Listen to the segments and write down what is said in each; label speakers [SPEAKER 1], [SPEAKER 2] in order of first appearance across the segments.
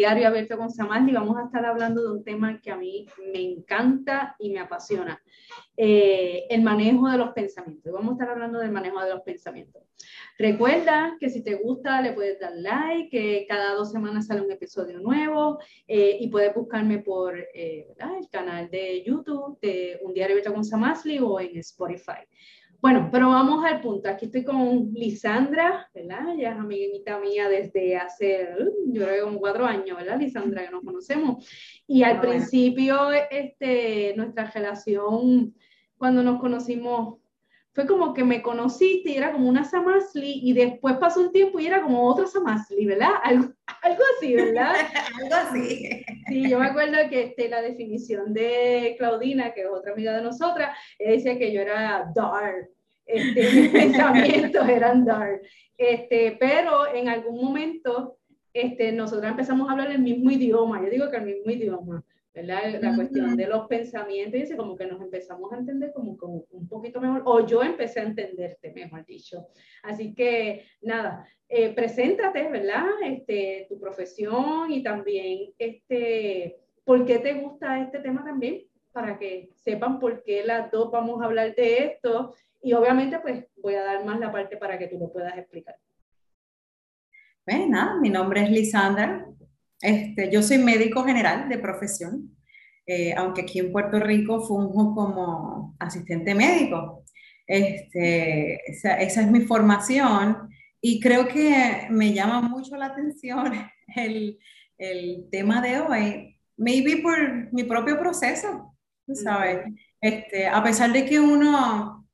[SPEAKER 1] diario abierto con Samadhi y vamos a estar hablando de un tema que a mí me encanta y me apasiona, eh, el manejo de los pensamientos. Vamos a estar hablando del manejo de los pensamientos. Recuerda que si te gusta le puedes dar like, que cada dos semanas sale un episodio nuevo eh, y puedes buscarme por eh, el canal de YouTube de Un Diario Abierto con Samasli o en Spotify. Bueno, pero vamos al punto. Aquí estoy con Lisandra, ¿verdad? Ella es amiguita mía desde hace, yo creo que como cuatro años, ¿verdad, Lisandra? Que nos conocemos. Y al principio, este, nuestra relación, cuando nos conocimos, fue como que me conociste y era como una Samasli y después pasó un tiempo y era como otra Samasli, ¿verdad? Algo, algo así, ¿verdad?
[SPEAKER 2] algo así.
[SPEAKER 1] Sí, yo me acuerdo que este, la definición de Claudina, que es otra amiga de nosotras, ella decía que yo era dark, este, mis pensamientos eran dark, este, pero en algún momento este, nosotros empezamos a hablar el mismo idioma, yo digo que el mismo idioma, la cuestión de los pensamientos, y como que nos empezamos a entender como, como, un poquito mejor, o yo empecé a entenderte, mejor dicho. Así que nada, eh, preséntate, ¿verdad? Este, tu profesión y también este, por qué te gusta este tema también, para que sepan por qué las dos vamos a hablar de esto. Y obviamente, pues voy a dar más la parte para que tú lo puedas explicar.
[SPEAKER 2] Pues nada, mi nombre es Lisandra, este, yo soy médico general de profesión, eh, aunque aquí en Puerto Rico funjo como asistente médico. Este, esa, esa, es mi formación y creo que me llama mucho la atención el, el tema de hoy, maybe por mi propio proceso, ¿sabes? Este, a pesar de que uno,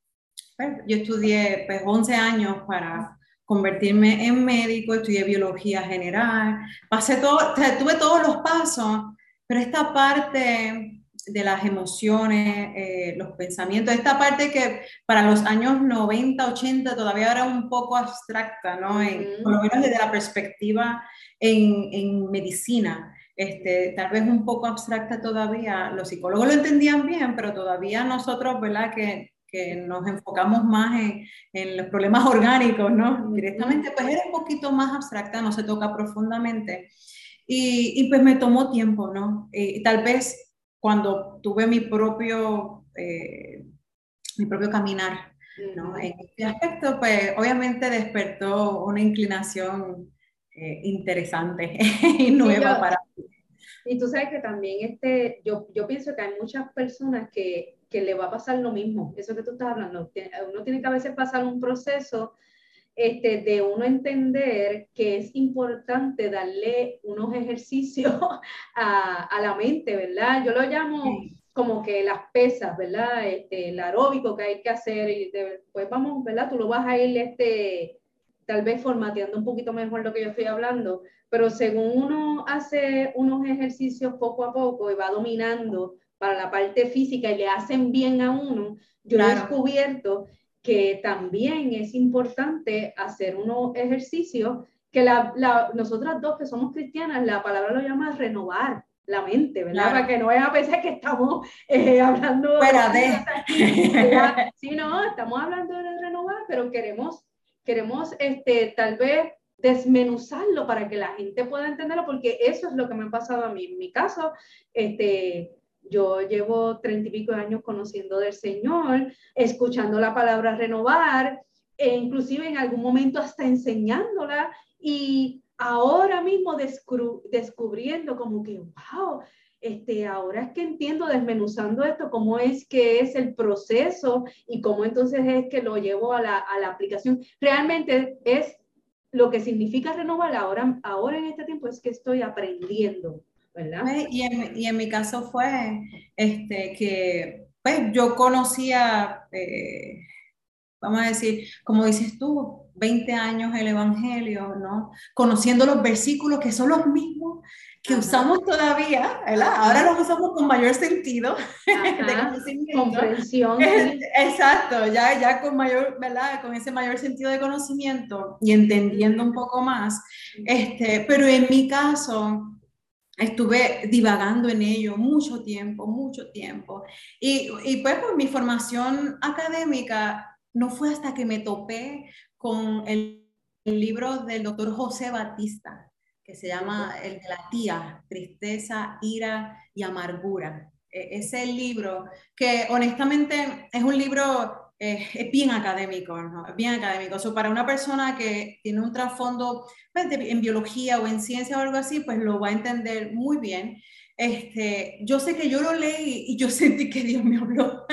[SPEAKER 2] pues, yo estudié pues, 11 años para convertirme en médico, estudié biología general, pasé todo, tuve todos los pasos, pero esta parte de las emociones, eh, los pensamientos, esta parte que para los años 90, 80 todavía era un poco abstracta, ¿no? por lo menos desde la perspectiva en, en medicina. Este, tal vez un poco abstracta todavía, los psicólogos lo entendían bien, pero todavía nosotros, ¿verdad? Que que nos enfocamos más en, en, los problemas orgánicos, ¿no? Directamente, pues era un poquito más abstracta, no se toca profundamente. Y, y pues me tomó tiempo, ¿no? Y, tal vez cuando tuve mi propio, eh, mi propio caminar, ¿no? En este aspecto, pues obviamente despertó una inclinación eh, interesante y nueva para mí.
[SPEAKER 1] Y tú sabes que también este, yo, yo pienso que hay muchas personas que que le va a pasar lo mismo, eso que tú estás hablando. Uno tiene que a veces pasar un proceso este, de uno entender que es importante darle unos ejercicios a, a la mente, ¿verdad? Yo lo llamo como que las pesas, ¿verdad? Este, el aeróbico que hay que hacer y después vamos, ¿verdad? Tú lo vas a ir este, tal vez formateando un poquito mejor lo que yo estoy hablando, pero según uno hace unos ejercicios poco a poco y va dominando para la parte física y le hacen bien a uno, yo he descubierto que también es importante hacer unos ejercicios que la, la, nosotras dos que somos cristianas, la palabra lo llama renovar la mente, ¿verdad? Para que no es a pesar que estamos eh, hablando...
[SPEAKER 2] Fuera de...
[SPEAKER 1] Sí, no, estamos hablando de renovar, pero queremos, queremos este, tal vez desmenuzarlo para que la gente pueda entenderlo, porque eso es lo que me ha pasado a mí. En mi caso, este, yo llevo treinta y pico de años conociendo del Señor, escuchando la palabra renovar, e inclusive en algún momento hasta enseñándola y ahora mismo descubriendo como que, wow, este, ahora es que entiendo desmenuzando esto, cómo es que es el proceso y cómo entonces es que lo llevo a la, a la aplicación. Realmente es lo que significa renovar ahora, ahora en este tiempo es que estoy aprendiendo
[SPEAKER 2] pues, y en, y en, mi caso fue este, que pues, yo conocía, eh, vamos a decir, como dices tú, 20 años el Evangelio, ¿no? Conociendo los versículos que son los mismos que usamos todavía, ¿verdad? Ahora los usamos con mayor sentido
[SPEAKER 1] de comprensión.
[SPEAKER 2] Exacto, ya, ya con mayor, ¿verdad? Con ese mayor sentido de conocimiento y entendiendo un poco más. Este, pero en mi caso, estuve divagando en ello mucho tiempo, mucho tiempo. Y, y pues por mi formación académica no fue hasta que me topé con el, libro del doctor José Batista, que se llama el de la tía, tristeza, ira y amargura. E, ese libro que honestamente es un libro eh, es bien académico, ¿no? bien académico. So, para una persona que tiene un trasfondo pues, en biología o en ciencia o algo así, pues lo va a entender muy bien. Este, yo sé que yo lo leí y yo sentí que Dios me habló.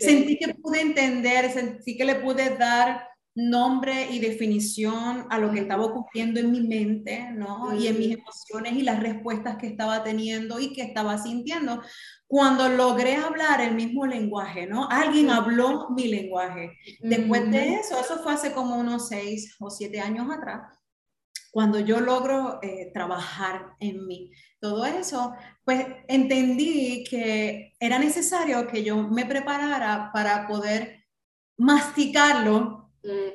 [SPEAKER 2] sentí que pude entender, sentí que le pude dar nombre y definición a lo que estaba ocurriendo en mi mente, ¿no? Y en mis emociones y las respuestas que estaba teniendo y que estaba sintiendo. Cuando logré hablar el mismo lenguaje, ¿no? Alguien habló mi lenguaje. Después de eso, eso fue hace como unos seis o siete años atrás, cuando yo logro eh, trabajar en mí. Todo eso, pues entendí que era necesario que yo me preparara para poder masticarlo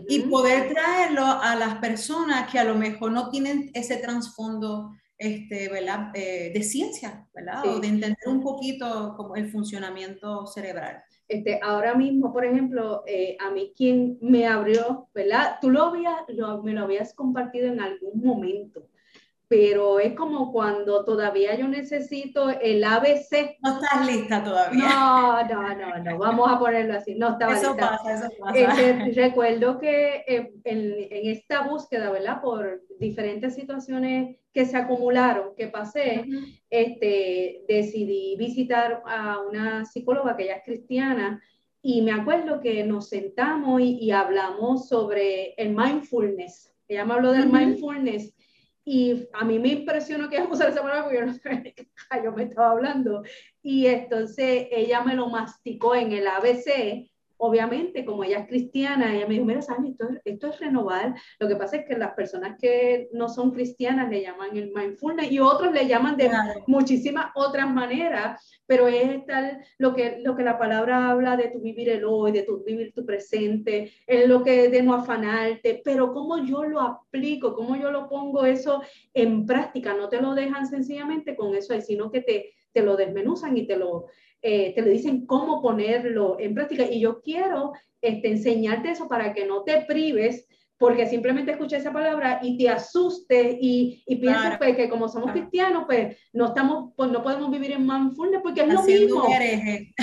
[SPEAKER 2] y poder traerlo a las personas que a lo mejor no tienen ese trasfondo este, ¿verdad? Eh, de ciencia, ¿verdad? O de entender un poquito como el funcionamiento cerebral.
[SPEAKER 1] Este, ahora mismo, por ejemplo, eh, a mí quien me abrió, ¿verdad? Tú lo, habías, lo, me lo habías compartido en algún momento, pero es como cuando todavía yo necesito el ABC.
[SPEAKER 2] No estás lista todavía.
[SPEAKER 1] No, no, no, no, vamos a ponerlo así. No estaba
[SPEAKER 2] eso
[SPEAKER 1] lista.
[SPEAKER 2] Pasa, eso pasa, este,
[SPEAKER 1] recuerdo que eh, en, en, esta búsqueda, ¿verdad? Por diferentes situaciones que se acumularon, que pasé, este, decidí visitar a una psicóloga que ella es cristiana y me acuerdo que nos sentamos y, y hablamos sobre el mindfulness. Ella me habló del mindfulness y a mí me impresionó que ella usara esa palabra porque yo no sabía qué yo me estaba hablando. Y entonces ella me lo masticó en el ABC obviamente, como ella es cristiana, ella me dijo, mira, Sammy, esto, esto, es renovar. Lo que pasa es que las personas que no son cristianas le llaman el mindfulness y otros le llaman de muchísimas otras maneras, pero es tal, lo que, lo que la palabra habla de tu vivir el hoy, de tu vivir tu presente, es lo que de no afanarte, pero cómo yo lo aplico, cómo yo lo pongo eso en práctica, no te lo dejan sencillamente con eso ahí, sino que te, te lo desmenuzan y te lo eh, te le dicen cómo ponerlo en práctica. Y yo quiero este, enseñarte eso para que no te prives, porque simplemente escuché esa palabra y te asuste y, y piensas pues, que como somos cristianos, pues no, estamos, pues, no podemos vivir en mindfulness porque es lo mismo.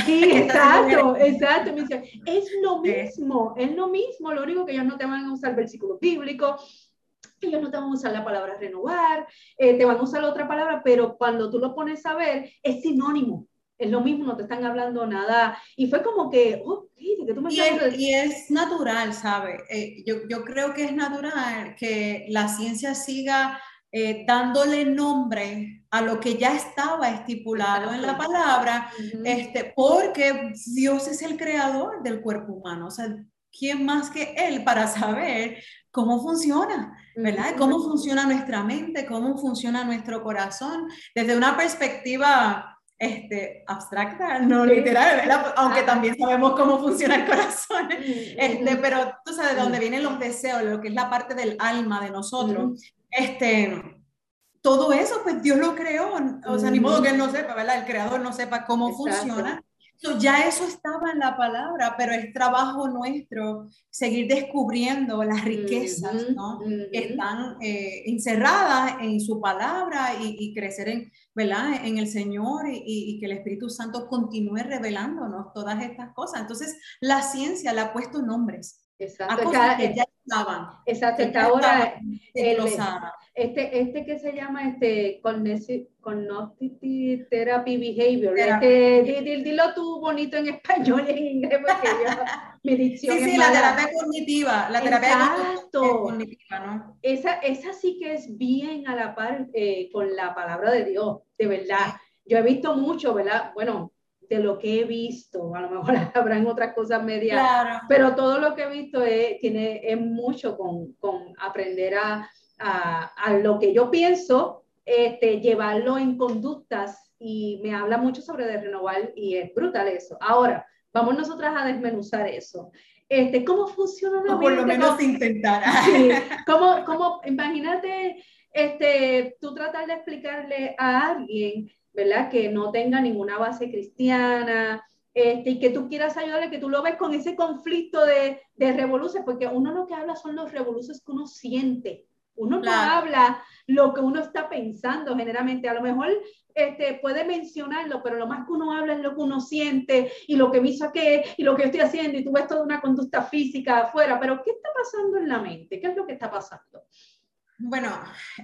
[SPEAKER 1] Sí, exacto, exacto. Me dice, es lo mismo, es lo mismo. Lo único que ellos no te van a usar versículos bíblicos, ellos no te van a usar la palabra renovar, eh, te van a usar otra palabra, pero cuando tú lo pones a ver, es sinónimo es lo mismo, no te están hablando nada. Y fue como que, oh, que tú me
[SPEAKER 2] y, es, y es natural, ¿sabes? Eh, yo, yo, creo que es natural que la ciencia siga eh, dándole nombre a lo que ya estaba estipulado en la palabra, este, porque Dios es el creador del cuerpo humano. O sea, ¿quién más que Él para saber cómo funciona? ¿Verdad? Cómo funciona nuestra mente, cómo funciona nuestro corazón, desde una perspectiva este, abstracta, no literal, ¿verdad? Aunque también sabemos cómo funciona el corazón. Este, pero tú sabes de dónde vienen los deseos, lo que es la parte del alma de nosotros. Este, todo eso, pues Dios lo creó. O sea, ni modo que él no sepa, ¿verdad? El creador no sepa cómo funciona. ya eso estaba en la palabra, pero es trabajo nuestro seguir descubriendo las riquezas ¿no? que están eh, encerradas en su palabra y, y crecer en, ¿verdad? En el Señor y, que el Espíritu Santo continúe revelándonos todas estas cosas. Entonces, la ciencia le ha puesto nombres.
[SPEAKER 1] Exacto. A cosas que ya estaban. Exacto. Que ahora, este, este que se llama este Cognitive Therapy Behavior. Este, dilo tú bonito en español y en inglés porque yo, mi dicción
[SPEAKER 2] Sí, sí, la terapia cognitiva. La terapia cognitiva, ¿no?
[SPEAKER 1] Esa, esa sí que es bien a la par eh, con la palabra de Dios, de verdad. Yo he visto mucho, ¿verdad? Bueno, de lo que he visto, a lo mejor habrán otras cosas medias, claro. pero todo lo que he visto es, tiene, es mucho con, con aprender a a, lo que yo pienso, este, llevarlo en conductas y me habla mucho sobre de renovar y es brutal eso. Ahora, vamos nosotras a desmenuzar eso. Este, ¿Cómo funciona la
[SPEAKER 2] o por lo menos intentar.
[SPEAKER 1] Sí, ¿cómo, cómo, imagínate, este, tú tratar de explicarle a alguien, ¿verdad? Que no tenga ninguna base cristiana, este, y que tú quieras ayudarle, que tú lo ves con ese conflicto de, de revoluciones, porque uno lo que habla son los revoluciones que uno siente. Uno no habla lo que uno está pensando generalmente. A lo mejor este, puede mencionarlo, pero lo más que uno habla es lo que uno siente y lo que me hizo que y lo que estoy haciendo y tú ves toda una conducta física afuera, pero ¿qué está pasando en la mente? ¿Qué es lo que está pasando?
[SPEAKER 2] Bueno,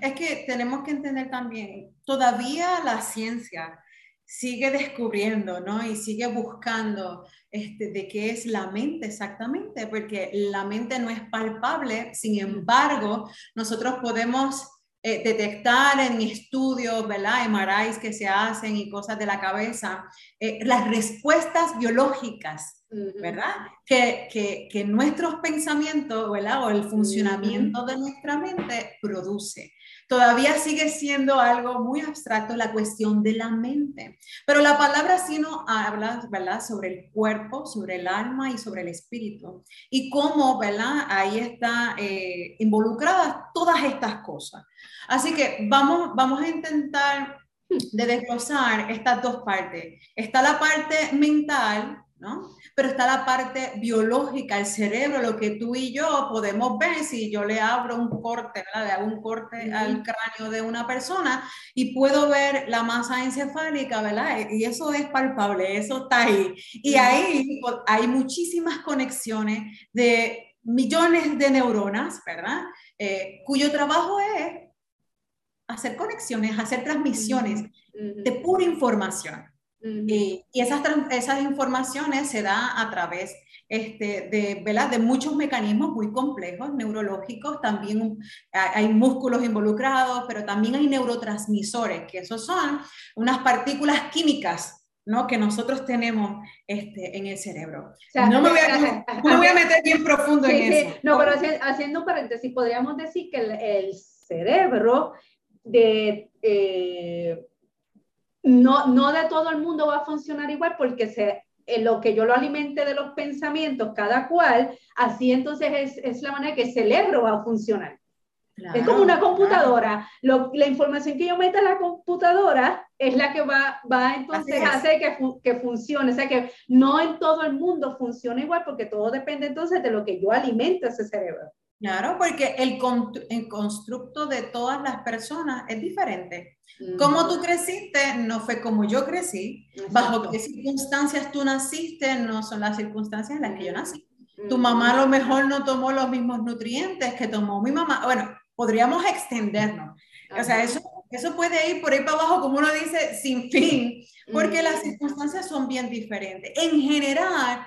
[SPEAKER 2] es que tenemos que entender también, todavía la ciencia sigue descubriendo, ¿no? Y sigue buscando este, de qué es la mente exactamente, porque la mente no es palpable, sin embargo, nosotros podemos eh, detectar en estudios, ¿verdad? MRIs que se hacen y cosas de la cabeza, eh, las respuestas biológicas, ¿verdad? Que, que, que, nuestros pensamientos, ¿verdad? O el funcionamiento de nuestra mente produce todavía sigue siendo algo muy abstracto la cuestión de la mente. Pero la palabra sí nos habla, ¿verdad?, sobre el cuerpo, sobre el alma y sobre el espíritu. Y cómo, ¿verdad?, ahí está eh, involucradas todas estas cosas. Así que vamos, vamos a intentar de desglosar estas dos partes. Está la parte mental, ¿no? Pero está la parte biológica, el cerebro, lo que tú y yo podemos ver si yo le abro un corte, ¿verdad? le hago un corte al cráneo de una persona y puedo ver la masa encefálica, ¿verdad? Y eso es palpable, eso está ahí. Y ahí hay muchísimas conexiones de millones de neuronas, ¿verdad? Eh, cuyo trabajo es hacer conexiones, hacer transmisiones de pura información y, esas, esas informaciones se da a través este, de, de muchos mecanismos muy complejos, neurológicos, también hay músculos involucrados, pero también hay neurotransmisores, que esos son unas partículas químicas ¿no? que nosotros tenemos este, en el cerebro. no, me voy a, no voy a meter bien profundo en eso.
[SPEAKER 1] No, pero haciendo un paréntesis, podríamos decir que el, el cerebro de... Eh, no, no de todo el mundo va a funcionar igual porque se, en lo que yo lo alimente de los pensamientos, cada cual, así entonces es, es la manera que el cerebro va a funcionar. es como una computadora. la información que yo meta en la computadora es la que va, va entonces a hacer que, que, funcione. O sea que no en todo el mundo funciona igual porque todo depende entonces de lo que yo alimente ese cerebro.
[SPEAKER 2] Claro, porque el, el constructo de todas las personas es diferente. Como tú creciste no fue como yo crecí. Bajo qué circunstancias tú naciste no son las circunstancias en las que yo nací. Tu mamá a lo mejor no tomó los mismos nutrientes que tomó mi mamá. Bueno, podríamos extendernos. O sea, eso, eso puede ir por ahí para abajo, como uno dice, sin fin, porque las circunstancias son bien diferentes. En general,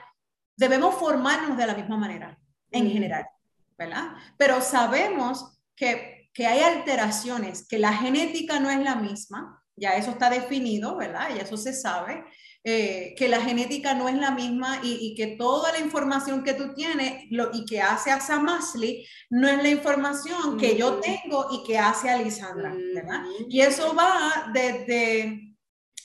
[SPEAKER 2] debemos formarnos de la misma manera, en general, ¿verdad? Pero sabemos que que hay alteraciones, que la genética no es la misma, ya eso está definido, ¿verdad? Ya eso se sabe, eh, que la genética no es la misma y, que toda la información que tú tienes lo, y que hace a Samasli no es la información que yo tengo y que hace a Lisandra, ¿verdad? Y eso va desde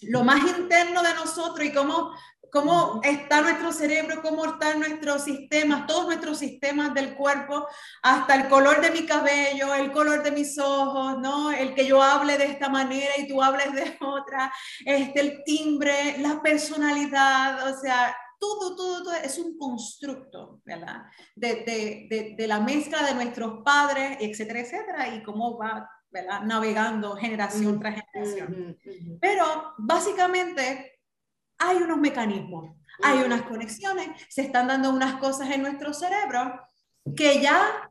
[SPEAKER 2] lo más interno de nosotros y cómo cómo está nuestro cerebro, cómo están nuestros sistemas, todos nuestros sistemas del cuerpo, hasta el color de mi cabello, el color de mis ojos, ¿no? El que yo hable de esta manera y tú hables de otra, este, el timbre, la personalidad, o sea, todo, todo, todo es un constructo, ¿verdad? De, de, de, de la mezcla de nuestros padres, etcétera, etcétera, y cómo va, ¿verdad? Navegando generación tras generación. Pero básicamente hay unos mecanismos, hay unas conexiones, se están dando unas cosas en nuestro cerebro que ya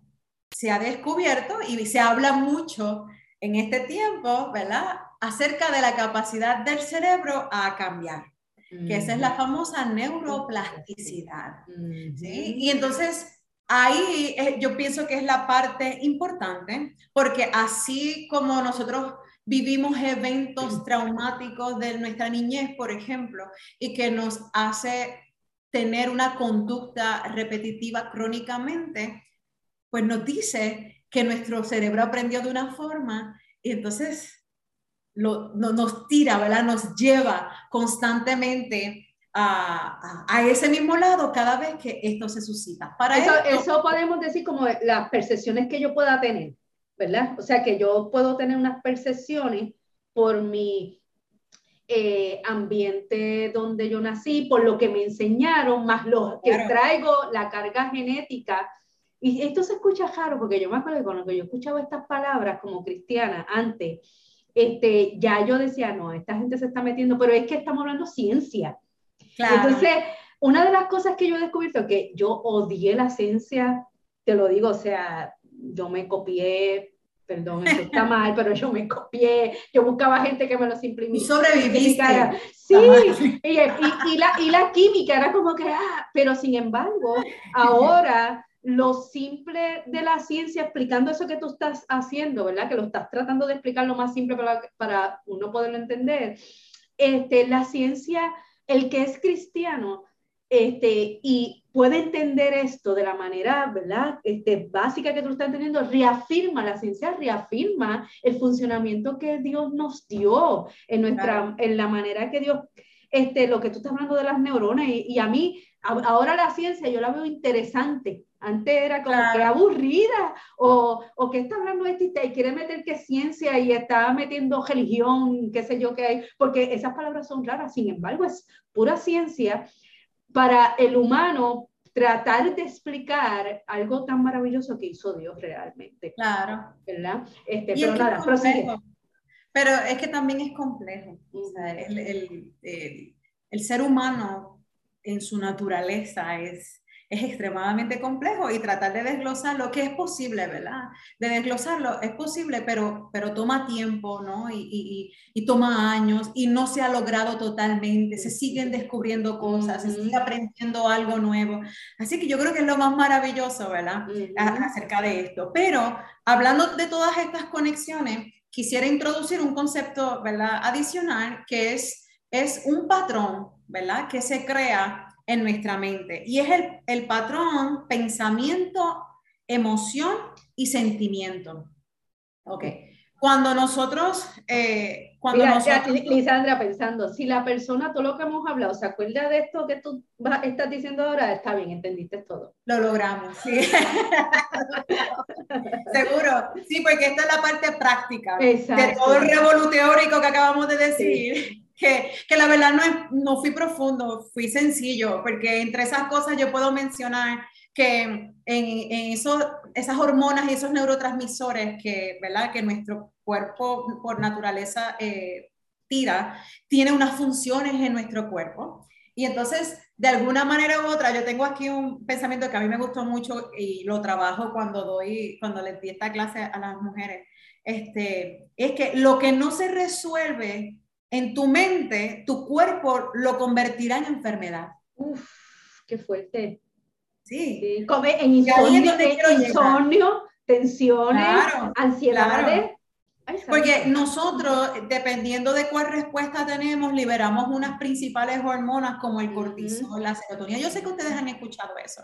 [SPEAKER 2] se ha descubierto y se habla mucho en este tiempo, ¿verdad? Acerca de la capacidad del cerebro a cambiar, que esa es la famosa neuroplasticidad. ¿sí? Y entonces ahí eh, yo pienso que es la parte importante, porque así como nosotros vivimos eventos traumáticos de nuestra niñez, por ejemplo, y que nos hace tener una conducta repetitiva crónicamente, pues nos dice que nuestro cerebro aprendió de una forma y entonces lo, nos tira, ¿verdad? Nos lleva constantemente a, a, ese mismo lado cada vez que esto se suscita.
[SPEAKER 1] Para eso, eso podemos decir como las percepciones que yo pueda tener. ¿Verdad? O sea que yo puedo tener unas percepciones por mi eh, ambiente donde yo nací, por lo que me enseñaron, más lo que traigo, la carga genética y esto se escucha raro, porque yo me acuerdo que cuando yo escuchaba estas palabras como cristiana antes, este, ya yo decía, no, esta gente se está metiendo, pero es que estamos hablando ciencia. Entonces, una de las cosas que yo he descubierto que yo odié la ciencia, te lo digo, o sea, yo me copié perdón, eso está mal, pero yo me copié, yo buscaba gente que me lo simplificara.
[SPEAKER 2] Y sobreviviste.
[SPEAKER 1] Sí, y, y, la, y la química era como que, ah, pero sin embargo, ahora lo simple de la ciencia explicando eso que tú estás haciendo, ¿verdad? Que lo estás tratando de explicar lo más simple para, para uno poderlo entender. Este, la ciencia, el que es cristiano, este, y puede entender esto de la manera, ¿verdad? Este, básica que tú estás entendiendo, reafirma, la ciencia reafirma el funcionamiento que Dios nos dio en nuestra, en la manera que Dios, este, lo que tú estás hablando de las neuronas, y, a mí, ahora la ciencia yo la veo interesante. Antes era como que aburrida, o, o que está hablando este y quiere meter que ciencia y está metiendo religión, qué sé yo qué hay, porque esas palabras son raras, sin embargo, es pura ciencia para el humano tratar de explicar algo tan maravilloso que hizo Dios realmente.
[SPEAKER 2] Claro.
[SPEAKER 1] ¿Verdad?
[SPEAKER 2] Este, pero nada, Pero es que también es complejo. el, el, el, ser humano en su naturaleza es es extremadamente complejo y tratar de desglosarlo, que es posible, ¿verdad? De desglosarlo es posible, pero, pero toma tiempo, ¿no? Y, y, toma años y no se ha logrado totalmente, se siguen descubriendo cosas, se sigue aprendiendo algo nuevo. Así que yo creo que es lo más maravilloso, ¿verdad? Acerca de esto. Pero hablando de todas estas conexiones, quisiera introducir un concepto, ¿verdad? Adicional, que es, es un patrón, ¿verdad? Que se crea en nuestra mente. Y es el, el patrón pensamiento, emoción y sentimiento. Ok. Cuando nosotros... Eh, cuando
[SPEAKER 1] Lisandra, pensando, si la persona, todo lo que hemos hablado, se acuerda de esto que tú estás diciendo ahora, está bien, entendiste todo.
[SPEAKER 2] Lo logramos, sí. Seguro, sí, porque esta es la parte práctica de todo el revolú teórico que acabamos de decir que, que, la verdad no, es, no fui profundo, fui sencillo, porque entre esas cosas yo puedo mencionar que en, en esas hormonas y esos neurotransmisores que, ¿verdad? que nuestro cuerpo por naturaleza eh, tira, tiene unas funciones en nuestro cuerpo. Y entonces, de alguna manera u otra, yo tengo aquí un pensamiento que a mí me gustó mucho y lo trabajo cuando doy, cuando les di esta clase a las mujeres, este, es que lo que no se resuelve en tu mente, tu cuerpo lo convertirá en enfermedad.
[SPEAKER 1] Uf, qué fuerte.
[SPEAKER 2] Sí.
[SPEAKER 1] Come en insomnio, insomnio tensiones, ansiedades.
[SPEAKER 2] Porque nosotros, dependiendo de cuál respuesta tenemos, liberamos unas principales hormonas como el cortisol, la serotonina. Yo sé que ustedes han escuchado eso.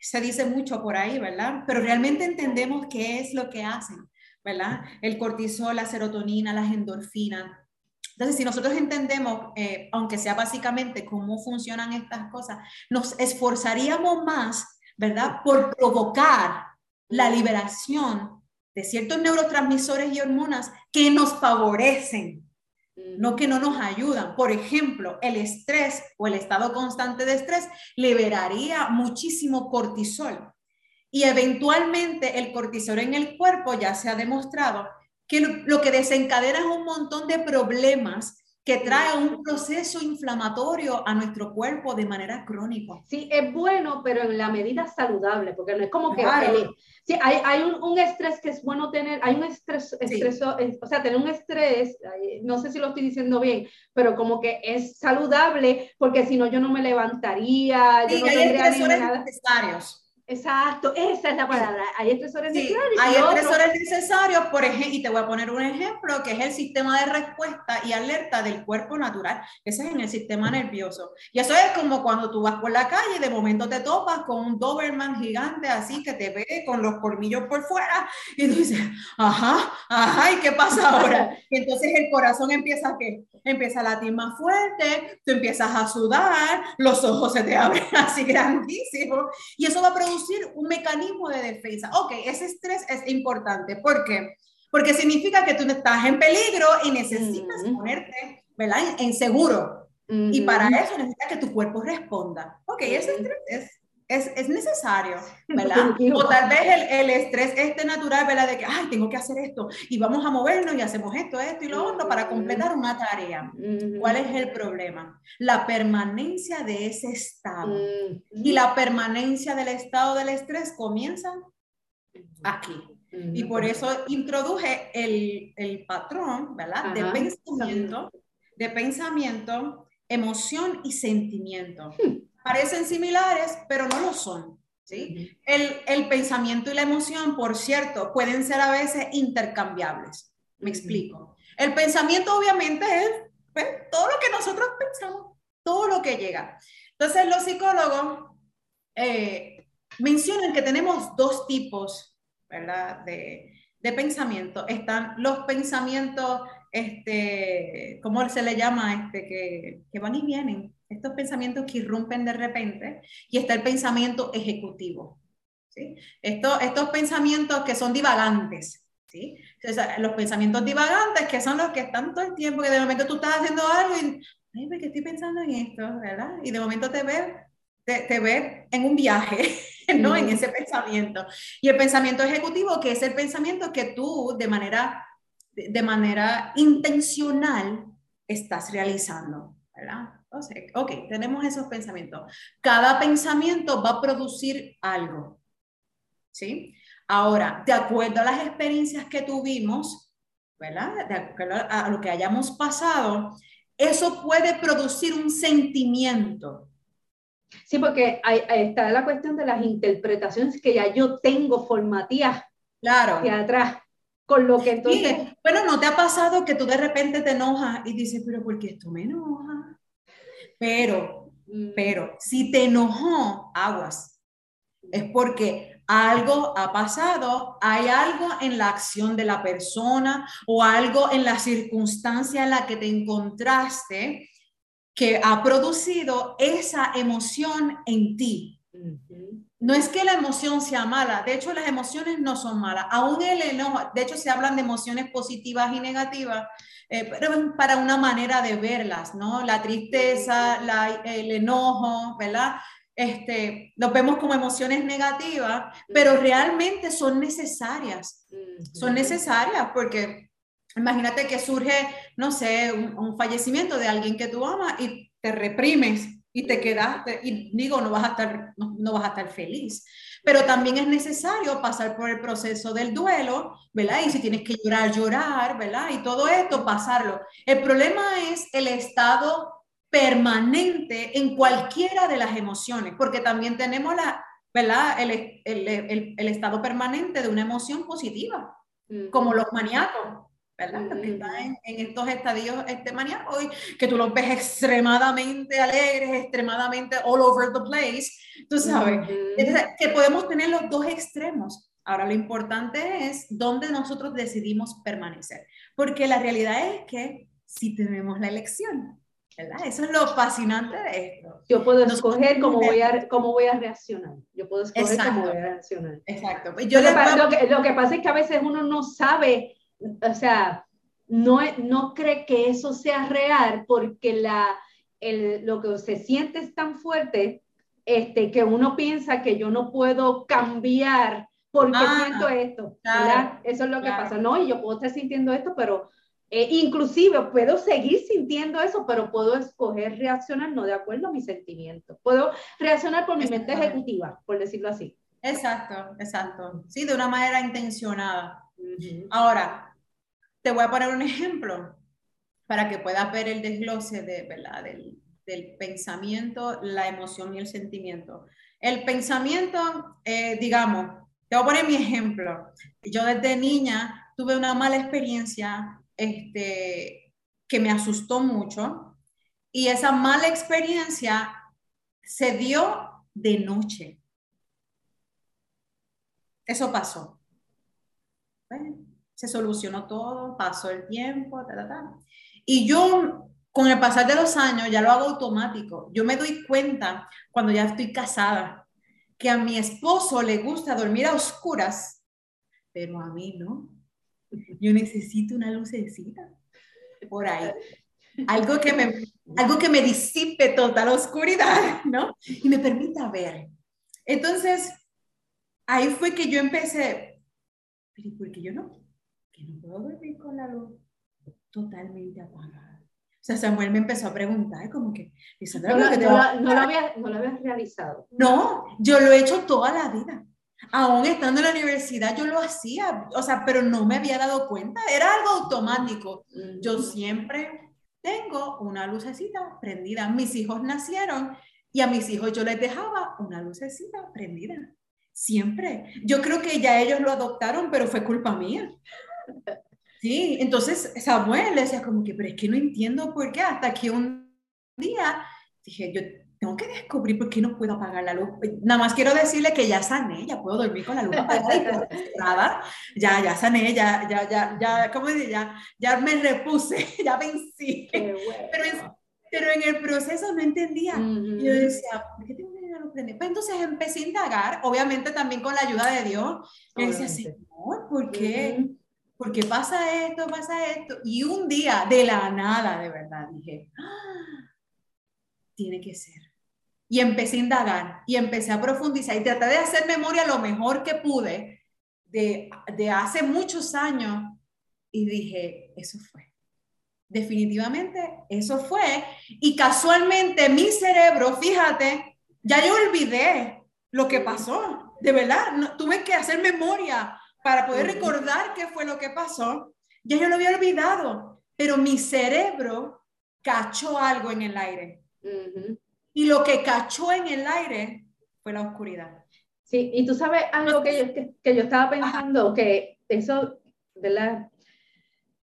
[SPEAKER 2] Se dice mucho por ahí, ¿verdad? Pero realmente entendemos qué es lo que hacen, ¿verdad? El cortisol, la serotonina, las endorfinas entonces, si nosotros entendemos, eh, aunque sea básicamente cómo funcionan estas cosas, nos esforzaríamos más, ¿verdad?, por provocar la liberación de ciertos neurotransmisores y hormonas que nos favorecen, no que no nos ayudan. Por ejemplo, el estrés o el estado constante de estrés liberaría muchísimo cortisol. Y eventualmente el cortisol en el cuerpo ya se ha demostrado que lo, que desencadena es un montón de problemas que trae un proceso inflamatorio a nuestro cuerpo de manera crónica.
[SPEAKER 1] Sí, es bueno, pero en la medida saludable, porque no es como que... sí, hay, hay un, un, estrés que es bueno tener, hay un estrés, estreso, o sea, tener un estrés, no sé si lo estoy diciendo bien, pero como que es saludable, porque si no yo no me levantaría, yo no
[SPEAKER 2] hay tendría necesarios.
[SPEAKER 1] Exacto, esa es la palabra. Hay estresores necesarios.
[SPEAKER 2] Hay estresores necesarios, por ejemplo, y te voy a poner un ejemplo, que es el sistema de respuesta y alerta del cuerpo natural. Ese es en el sistema nervioso. Y eso es como cuando tú vas por la calle y de momento te topas con un Doberman gigante así que te ve con los colmillos por fuera y tú dices, ajá, ajá, ¿y qué pasa ahora? Y entonces el corazón empieza a qué? Empieza a latir más fuerte, tú empiezas a sudar, los ojos se te abren así grandísimos y eso va a producir un mecanismo de defensa. Ok, ese estrés es importante. ¿Por qué? Porque significa que tú estás en peligro y necesitas ponerte, ¿verdad? En, seguro. Y para eso necesitas que tu cuerpo responda. Ok, ese estrés es, es, es necesario, ¿verdad? o tal vez el, el, estrés este natural, ¿verdad? De que, ay, tengo que hacer esto y vamos a movernos y hacemos esto, esto y lo otro para completar una tarea. ¿Cuál es el problema? La permanencia de ese estado. Y la permanencia del estado del estrés comienza aquí. Y por eso introduje el, el patrón, ¿verdad? De pensamiento, de pensamiento, emoción y sentimiento. Parecen similares, pero no lo son. ¿sí? el, el, pensamiento y la emoción, por cierto, pueden ser a veces intercambiables. Me explico. El pensamiento obviamente es pues, todo lo que nosotros pensamos, todo lo que llega. Entonces los psicólogos eh, mencionan que tenemos dos tipos ¿verdad? De, de pensamiento. Están los pensamientos este, ¿cómo se le llama? Este, que, que van y vienen, estos pensamientos que irrumpen de repente, y está el pensamiento ejecutivo. ¿sí? Esto, estos pensamientos que son divagantes. ¿sí? los pensamientos divagantes, que son los que están todo el tiempo, que de momento tú estás haciendo algo y, ay, ¿por qué estoy pensando en esto? ¿verdad? Y de momento te ves te, te ves en un viaje, ¿no? En ese pensamiento. Y el pensamiento ejecutivo, que es el pensamiento que tú de manera de manera intencional estás realizando, ¿verdad? Entonces, ok, tenemos esos pensamientos. Cada pensamiento va a producir algo, ¿sí? Ahora, de acuerdo a las experiencias que tuvimos, ¿verdad? De acuerdo a lo que hayamos pasado, eso puede producir un sentimiento.
[SPEAKER 1] Sí, porque ahí, está la cuestión de las interpretaciones que ya yo tengo formativas
[SPEAKER 2] claro.
[SPEAKER 1] hacia atrás con lo que entonces...
[SPEAKER 2] bueno, ¿no te ha pasado que tú de repente te enojas y dices, pero ¿por qué esto me enoja? Pero, mm. pero, si te enojó, aguas. Es porque algo ha pasado, hay algo en la acción de la persona o algo en la circunstancia en la que te encontraste que ha producido esa emoción en ti. No es que la emoción sea mala, de hecho las emociones no son malas, aún el enojo, de hecho se hablan de emociones positivas y negativas, eh, pero para una manera de verlas, ¿no? La tristeza, el enojo, ¿verdad? Este, los vemos como emociones negativas, pero realmente son necesarias, son necesarias porque imagínate que surge, no sé, un, un fallecimiento de alguien que tú amas y te reprimes y te quedaste, y digo, no vas a estar, no, vas a estar feliz. Pero también es necesario pasar por el proceso del duelo, ¿verdad? Y si tienes que llorar, llorar, ¿verdad? Y todo esto, pasarlo. El problema es el estado permanente en cualquiera de las emociones, porque también tenemos la, ¿verdad? El, el, el, el estado permanente de una emoción positiva, como los maníacos. ¿Verdad? Que están en, estos estadios este maníacos que tú los ves extremadamente alegres, extremadamente all over the place, tú sabes, que podemos tener los dos extremos. Ahora, lo importante es dónde nosotros decidimos permanecer, porque la realidad es que si tenemos la elección, ¿verdad? Eso es lo fascinante de esto.
[SPEAKER 1] Yo puedo escoger cómo voy, a, cómo voy a reaccionar. Yo puedo escoger cómo voy a reaccionar.
[SPEAKER 2] Exacto.
[SPEAKER 1] Yo lo, que, lo, que, lo que pasa es que a veces uno no sabe o sea, no, no cree que eso sea real porque la, el, lo que se siente es tan fuerte este, que uno piensa que yo no puedo cambiar porque ah, siento esto. eso es lo que pasa. No, y yo puedo estar sintiendo esto, pero eh, inclusive puedo seguir sintiendo eso, pero puedo escoger reaccionar no de acuerdo a mis sentimientos. Puedo reaccionar por mi mente ejecutiva, por decirlo así.
[SPEAKER 2] Exacto, exacto. Sí, de una manera intencionada. Ahora, te voy a poner un ejemplo para que puedas ver el desglose de, ¿verdad? Del, del pensamiento, la emoción y el sentimiento. El pensamiento, eh, digamos, te voy a poner mi ejemplo. Yo desde niña tuve una mala experiencia este, que me asustó mucho y esa mala experiencia se dio de noche. Eso pasó. Bueno, se solucionó todo, pasó el tiempo, ta, ta, ta. Y yo, con el pasar de los años, ya lo hago automático. Yo me doy cuenta cuando ya estoy casada que a mi esposo le gusta dormir a oscuras, pero a mí no. Yo necesito una lucecita por ahí. Algo que me, algo que me disipe toda la oscuridad, ¿no? Y me permita ver. Entonces, ahí fue que yo empecé, ¿por qué yo no? No puedo dormir con la luz totalmente apagada. O sea, Samuel me empezó a preguntar, como que,
[SPEAKER 1] no, no, no, lo había, no lo habías realizado.
[SPEAKER 2] No, yo lo he hecho toda la vida. Aún estando en la universidad, yo lo hacía, o sea, pero no me había dado cuenta, era algo automático. Yo siempre tengo una lucecita prendida. Mis hijos nacieron y a mis hijos yo les dejaba una lucecita prendida. Siempre. Yo creo que ya ellos lo adoptaron, pero fue culpa mía. Sí, entonces Samuel decía como que, pero es que no entiendo por qué. Hasta que un día dije, yo tengo que descubrir por qué no puedo apagar la luz. Nada más quiero decirle que ya sané, ya puedo dormir con la luz apagada Ya, ya sané, ya, ya, ya, ya, ¿cómo dice? Ya, ya me repuse, ya vencí. Pero, pero en el proceso no entendía. Yo decía, ¿por qué tengo que la luz prendida? Pues entonces empecé a indagar, obviamente también con la ayuda de Dios. Yo decía, Señor, ¿por qué? ¿Por qué pasa esto, pasa esto? Y un día, de la nada, de verdad, dije, ¡Ah! tiene que ser y empecé a indagar y empecé a profundizar y traté de hacer memoria lo mejor que pude de, de hace muchos años y dije, eso fue. Definitivamente, eso fue. Y casualmente mi cerebro, fíjate, ya yo olvidé lo que pasó. De verdad, tuve que hacer memoria para poder recordar qué fue lo que pasó. Ya yo lo había olvidado, pero mi cerebro cachó algo en el aire. Y lo que cachó en el aire fue la oscuridad.
[SPEAKER 1] Sí, y tú sabes algo que yo, que, yo estaba pensando, que eso, ¿verdad?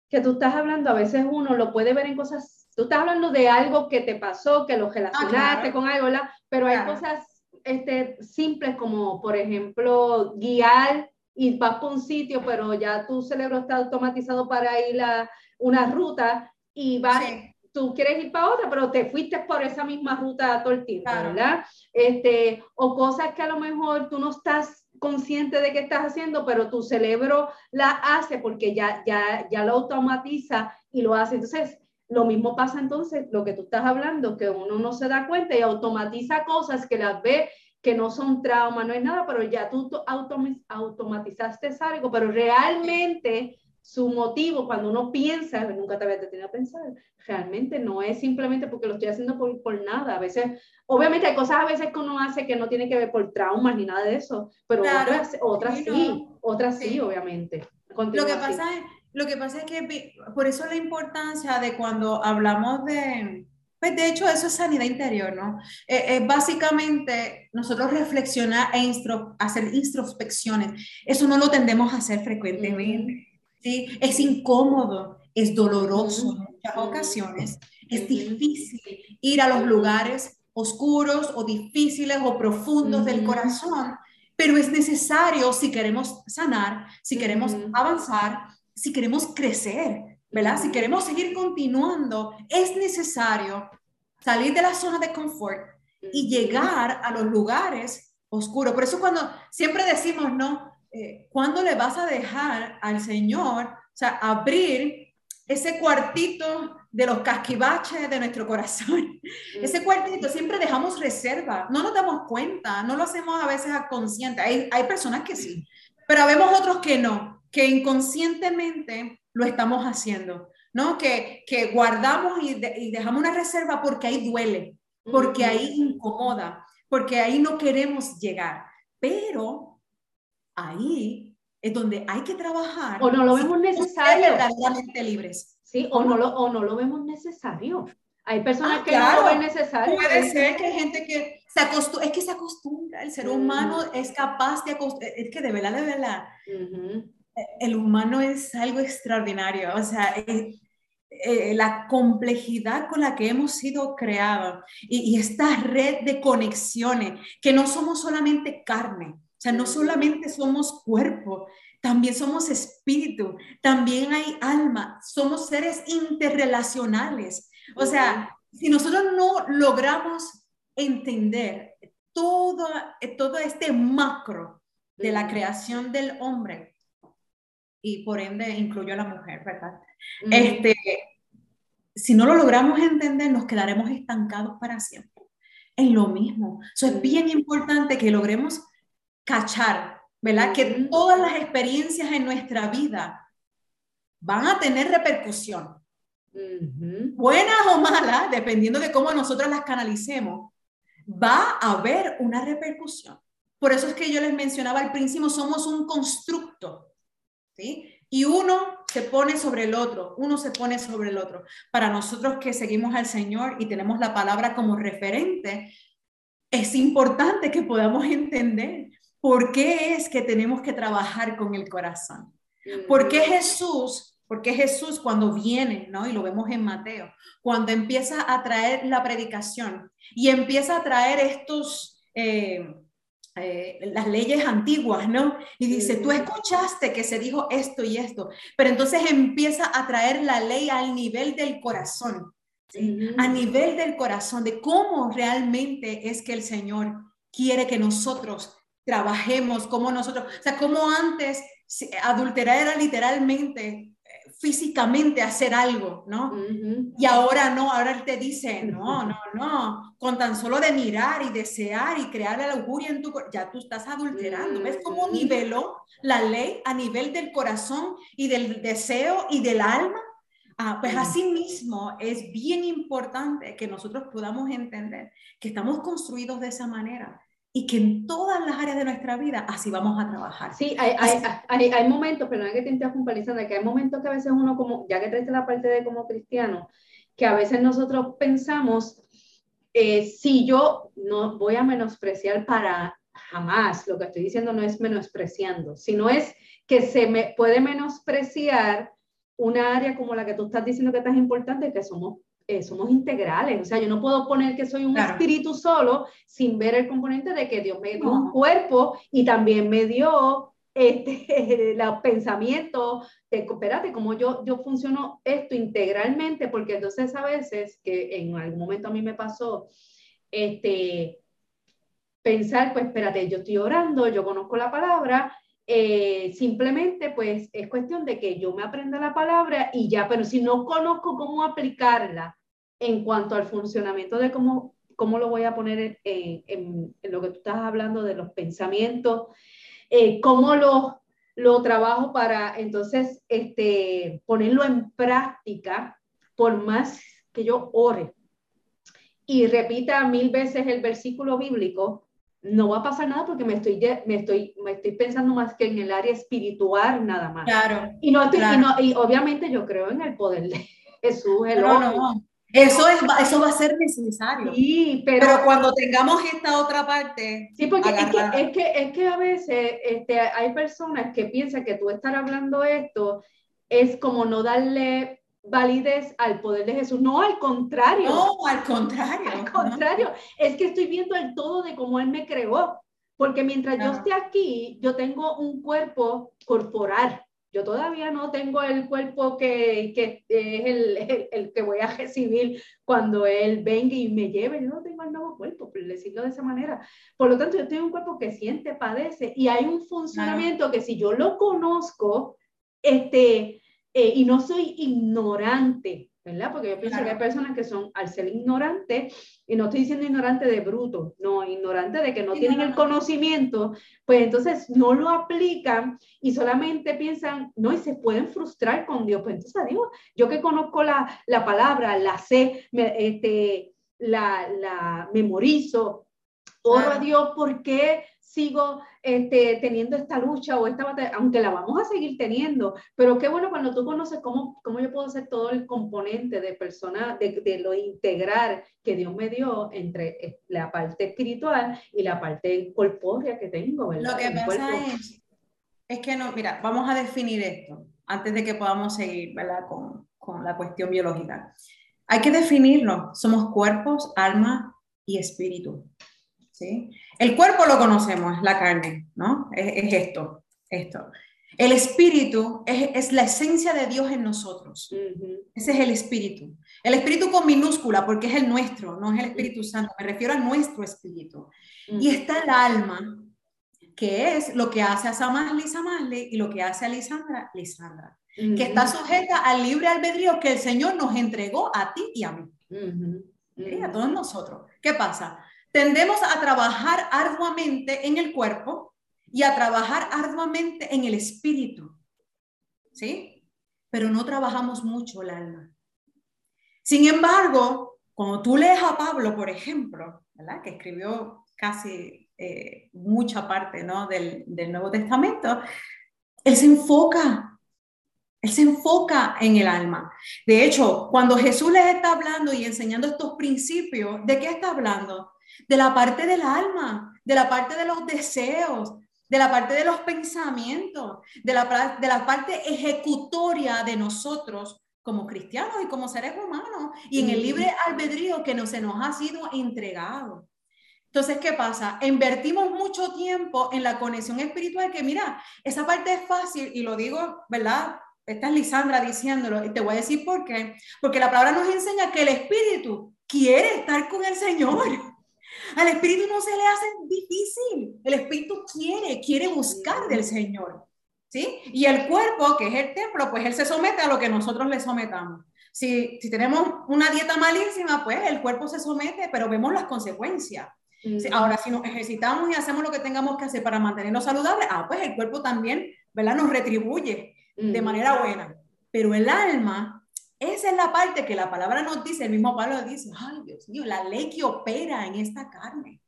[SPEAKER 1] Que tú estás hablando, a veces uno lo puede ver en cosas, tú estás hablando de algo que te pasó, que lo ah, relacionaste con algo, ¿verdad? Pero hay cosas este, simples como, por ejemplo, guiar y vas por un sitio, pero ya tu cerebro está automatizado para ir a una ruta y vas, tú quieres ir para otra, pero te fuiste por esa misma ruta todo el tiempo, ¿verdad? Este, o cosas que a lo mejor tú no estás consciente de que estás haciendo, pero tu cerebro la hace porque ya, ya, ya lo automatiza y lo hace. Entonces, lo mismo pasa entonces, lo que tú estás hablando, que uno no se da cuenta y automatiza cosas que las ve que no son trauma, no es nada, pero ya tú automatizaste algo, pero realmente su motivo cuando uno piensa, nunca te había detenido a pensar, realmente no es simplemente porque lo estoy haciendo por, por, nada. A veces, obviamente hay cosas a veces que uno hace que no tiene que ver por traumas ni nada de eso, pero otras, otras sí, otras sí, obviamente.
[SPEAKER 2] lo que, pasa es, lo que pasa es que por eso la importancia de cuando hablamos de, pues de hecho eso es sanidad interior, ¿no? Eh, eh, básicamente nosotros reflexionar e hacer introspecciones, eso no lo tendemos a hacer frecuentemente. ¿sí? Es incómodo, es doloroso en muchas ocasiones, es difícil ir a los lugares oscuros o difíciles o profundos del corazón, pero es necesario si queremos sanar, si queremos avanzar, si queremos crecer, ¿verdad? Si queremos seguir continuando, es necesario salir de la zona de confort y llegar a los lugares oscuros. Por eso cuando siempre decimos, no, eh, ¿cuándo le vas a dejar al Señor, o sea, abrir ese cuartito de los casquivaches de nuestro corazón? Ese cuartito siempre dejamos reserva, no nos damos cuenta, no lo hacemos a veces a consciente. Hay, hay personas que sí, pero vemos otros que no, que inconscientemente lo estamos haciendo, ¿no? Que, que guardamos y, y dejamos una reserva porque ahí duele, porque ahí incomoda, porque ahí no queremos llegar. Pero ahí es donde hay que trabajar.
[SPEAKER 1] O no lo vemos necesario.
[SPEAKER 2] Verdaderamente libres.
[SPEAKER 1] Sí, o no, lo, o no lo vemos necesario. Hay personas ah, que no lo ven necesario.
[SPEAKER 2] Puede ser que hay gente que se acostumbra, es que se acostumbra, el ser humano es capaz de acostumbrar, es que de verdad, de verdad, el humano es algo extraordinario, o sea, eh, la complejidad con la que hemos sido creados y, y esta red de conexiones, que no somos solamente carne, o sea, no solamente somos cuerpo, también somos espíritu, también hay alma, somos seres interrelacionales. O sea, si nosotros no logramos entender todo, todo este macro de la creación del hombre, y por ende incluyo a la mujer, ¿verdad? Este, si no lo logramos entender, nos quedaremos estancados para siempre. es lo mismo. Eso es bien importante que logremos cachar, ¿verdad? Que todas las experiencias en nuestra vida van a tener repercusión. Buenas o malas, dependiendo de cómo nosotros las canalicemos, va a haber una repercusión. Por eso es que yo les mencionaba al principio, somos un constructo, ¿sí? Y uno se pone sobre el otro, uno se pone sobre el otro. Para nosotros que seguimos al Señor y tenemos la palabra como referente, es importante que podamos entender por qué es que tenemos que trabajar con el corazón. ¿Por qué Jesús, porque Jesús cuando viene, ¿no? Y lo vemos en Mateo, cuando empieza a traer la predicación y empieza a traer estos... Eh, eh, las leyes antiguas, ¿no? Y dice, tú escuchaste que se dijo esto y esto, pero entonces empieza a traer la ley al nivel del corazón, a nivel del corazón, de cómo realmente es que el Señor quiere que nosotros trabajemos, como nosotros, o sea, como antes adulterar era literalmente físicamente hacer algo, ¿no? Y ahora no, ahora él te dice, no, no, no, con tan solo de mirar y desear y crear la auguria en tu ya tú estás adulterando. ¿Ves cómo niveló la ley a nivel del corazón y del deseo y del alma? Ah, pues así mismo es bien importante que nosotros podamos entender que estamos construidos de esa manera y que en todas las áreas de nuestra vida así vamos a trabajar.
[SPEAKER 1] Sí, hay, hay, hay, hay momentos, perdón que te interrumpa, Lisandra, que hay momentos que a veces uno como, ya que traes la parte de como cristiano, que a veces nosotros pensamos, eh, si yo no voy a menospreciar para jamás, lo que estoy diciendo no es menospreciando, sino es que se me puede menospreciar una área como la que tú estás diciendo que es tan importante, que somos eh, somos integrales, o sea, yo no puedo poner que soy un espíritu solo sin ver el componente de que Dios me dio un cuerpo y también me dio este, los pensamientos de, espérate, como yo, yo funciono esto integralmente, porque entonces a veces, que en algún momento a mí me pasó, este, pensar, pues espérate, yo estoy orando, yo conozco la palabra, eh, simplemente pues es cuestión de que yo me aprenda la palabra y ya, pero si no conozco cómo aplicarla en cuanto al funcionamiento de cómo, cómo lo voy a poner en, en, lo que tú estás hablando de los pensamientos, eh, cómo lo, lo trabajo para entonces este, ponerlo en práctica, por más que yo ore. Y repita mil veces el versículo bíblico, no va a pasar nada porque me estoy, me estoy, me estoy pensando más que en el área espiritual nada más.
[SPEAKER 2] Claro.
[SPEAKER 1] Y, no, y, obviamente yo creo en el poder de Jesús. El
[SPEAKER 2] no, no, Eso, es, eso va a ser necesario.
[SPEAKER 1] Sí,
[SPEAKER 2] pero, pero cuando tengamos esta otra parte.
[SPEAKER 1] Sí, porque es que, es que, es, que, a veces este, hay personas que piensan que tú estar hablando esto es como no darle validez al poder de Jesús. No, al contrario.
[SPEAKER 2] No, al contrario.
[SPEAKER 1] Al contrario, es que estoy viendo el todo de cómo Él me creó. Porque mientras yo esté aquí, yo tengo un cuerpo corporal. Yo todavía no tengo el cuerpo que, que es el, el, que voy a recibir cuando Él venga y me lleve. Yo no tengo el nuevo cuerpo, por decirlo de esa manera. Por lo tanto, yo tengo un cuerpo que siente, padece y hay un funcionamiento que si yo lo conozco, este, eh, y no soy ignorante, ¿verdad? Porque yo pienso que hay personas que son, al ser ignorantes, y no estoy diciendo ignorante de bruto, no, ignorante de que no tienen el conocimiento, pues entonces no lo aplican y solamente piensan, no, y se pueden frustrar con Dios. Pues entonces, digo, yo que conozco la, la palabra, la sé, me, este, la, la memorizo, oro a Dios, ¿por qué sigo este, teniendo esta lucha o esta batalla, aunque la vamos a seguir teniendo, pero qué bueno cuando tú conoces cómo, cómo yo puedo hacer todo el componente de persona, de, de lo integrar que Dios me dio entre eh, la parte espiritual y la parte corpórea que tengo,
[SPEAKER 2] ¿verdad? Lo que pasa es, es que no, mira, vamos a definir esto antes de que podamos seguir, ¿verdad? Con, con la cuestión biológica. Hay que definirlo, somos cuerpos, alma y espíritu. ¿Sí? El cuerpo lo conocemos, es la carne, ¿no? Es, esto, esto. El espíritu es, la esencia de Dios en nosotros. Ese es el espíritu. El espíritu con minúscula, porque es el nuestro, no es el Espíritu Santo. Me refiero a nuestro espíritu. Y está el alma, que es lo que hace a Samasli, Samasli, y lo que hace a Lisandra, Lisandra. Que está sujeta al libre albedrío que el Señor nos entregó a ti y a mí. A todos nosotros. ¿Qué pasa? Tendemos a trabajar arduamente en el cuerpo y a trabajar arduamente en el espíritu. ¿Sí? Pero no trabajamos mucho el alma. Sin embargo, cuando tú lees a Pablo, por ejemplo, ¿verdad? que escribió casi eh, mucha parte ¿no? del, del Nuevo Testamento, él se enfoca, él se enfoca en el alma. De hecho, cuando Jesús les está hablando y enseñando estos principios, ¿de qué está hablando? De la parte del alma, de la parte de los deseos, de la parte de los pensamientos, de la, de la parte ejecutoria de nosotros como cristianos y como seres humanos y en el libre albedrío que no, se nos ha sido entregado. Entonces, ¿qué pasa? Invertimos mucho tiempo en la conexión espiritual, que mira, esa parte es fácil y lo digo, ¿verdad? Esta es Lisandra diciéndolo y te voy a decir por qué. Porque la palabra nos enseña que el espíritu quiere estar con el Señor. Al espíritu no se le hace difícil. El espíritu quiere, quiere buscar del Señor. ¿Sí? Y el cuerpo, que es el templo, pues él se somete a lo que nosotros le sometamos. Si, si tenemos una dieta malísima, pues el cuerpo se somete, pero vemos las consecuencias. Ahora, si nos ejercitamos y hacemos lo que tengamos que hacer para mantenernos saludables, ah, pues el cuerpo también, ¿verdad? Nos retribuye de manera buena. Pero el alma, esa es la parte que la palabra nos dice, el mismo Pablo dice, ay Dios mío, la ley que opera en esta carne.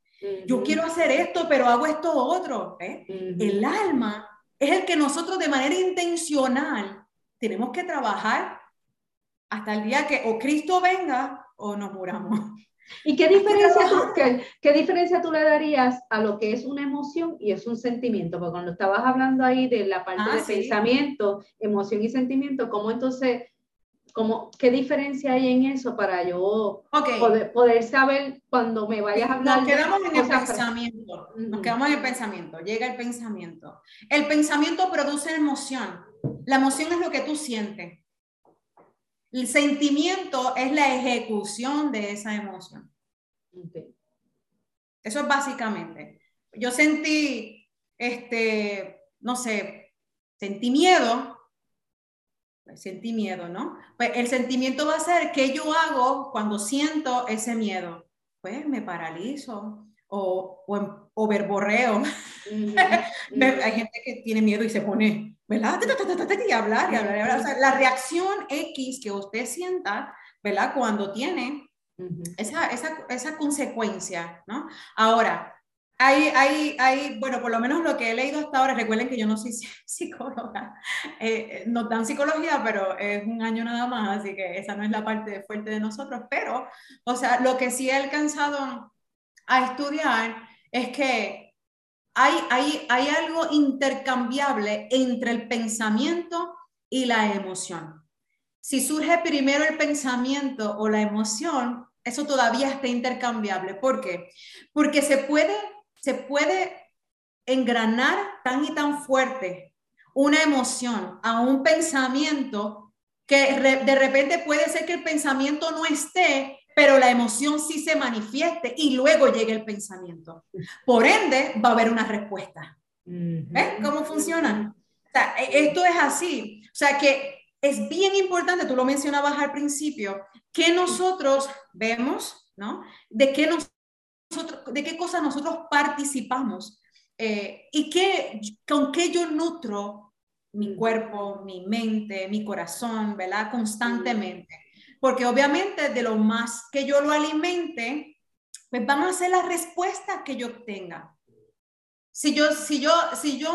[SPEAKER 2] Yo quiero hacer esto, pero hago esto otro. ¿eh? El alma es el que nosotros de manera intencional tenemos que trabajar hasta el día que o Cristo venga o nos muramos.
[SPEAKER 1] ¿Y qué diferencia, tú, qué, diferencia tú le darías a lo que es una emoción y es un sentimiento? Porque cuando estabas hablando ahí de la parte ah, de pensamiento, emoción y sentimiento, ¿cómo entonces, cómo, qué diferencia hay en eso para yo poder, saber cuando me vayas a hablar?
[SPEAKER 2] Nos quedamos en el pensamiento, nos quedamos en el pensamiento, llega el pensamiento. El pensamiento produce emoción, la emoción es lo que tú sientes. El sentimiento es la ejecución de esa emoción. Eso es básicamente. Yo sentí, este, no sé, sentí miedo. Pues sentí miedo, ¿no? Pues el sentimiento va a ser qué yo hago cuando siento ese miedo. Pues me paralizo o, o, o verborreo. Hay gente que tiene miedo y se pone ¿verdad? Y hablar, y hablar, y hablar. O sea, la reacción X que usted sienta, ¿verdad? Cuando tiene esa, esa, esa, consecuencia, ¿no? Ahora, hay, hay, hay, bueno, por lo menos lo que he leído hasta ahora, recuerden que yo no soy psicóloga, eh, nos dan psicología, pero es un año nada más, así que esa no es la parte fuerte de nosotros, pero, o sea, lo que sí he alcanzado a estudiar es que hay, hay, algo intercambiable entre el pensamiento y la emoción. Si surge primero el pensamiento o la emoción, eso todavía está intercambiable. ¿Por qué? Porque se puede, se puede engranar tan y tan fuerte una emoción a un pensamiento que de repente puede ser que el pensamiento no esté, pero la emoción sí se manifieste y luego llegue el pensamiento. Por ende, va a haber una respuesta. ¿Ves cómo funciona? E, esto es así. O sea, que es bien importante, tú lo mencionabas al principio, que nosotros vemos, ¿no? De qué, nosotros, de qué cosas nosotros participamos eh, y qué, con qué yo nutro mi cuerpo, mi mente, mi corazón, ¿verdad? Constantemente porque obviamente de lo más que yo lo alimente, pues van a ser las respuestas que yo obtenga. Si yo, si yo, si yo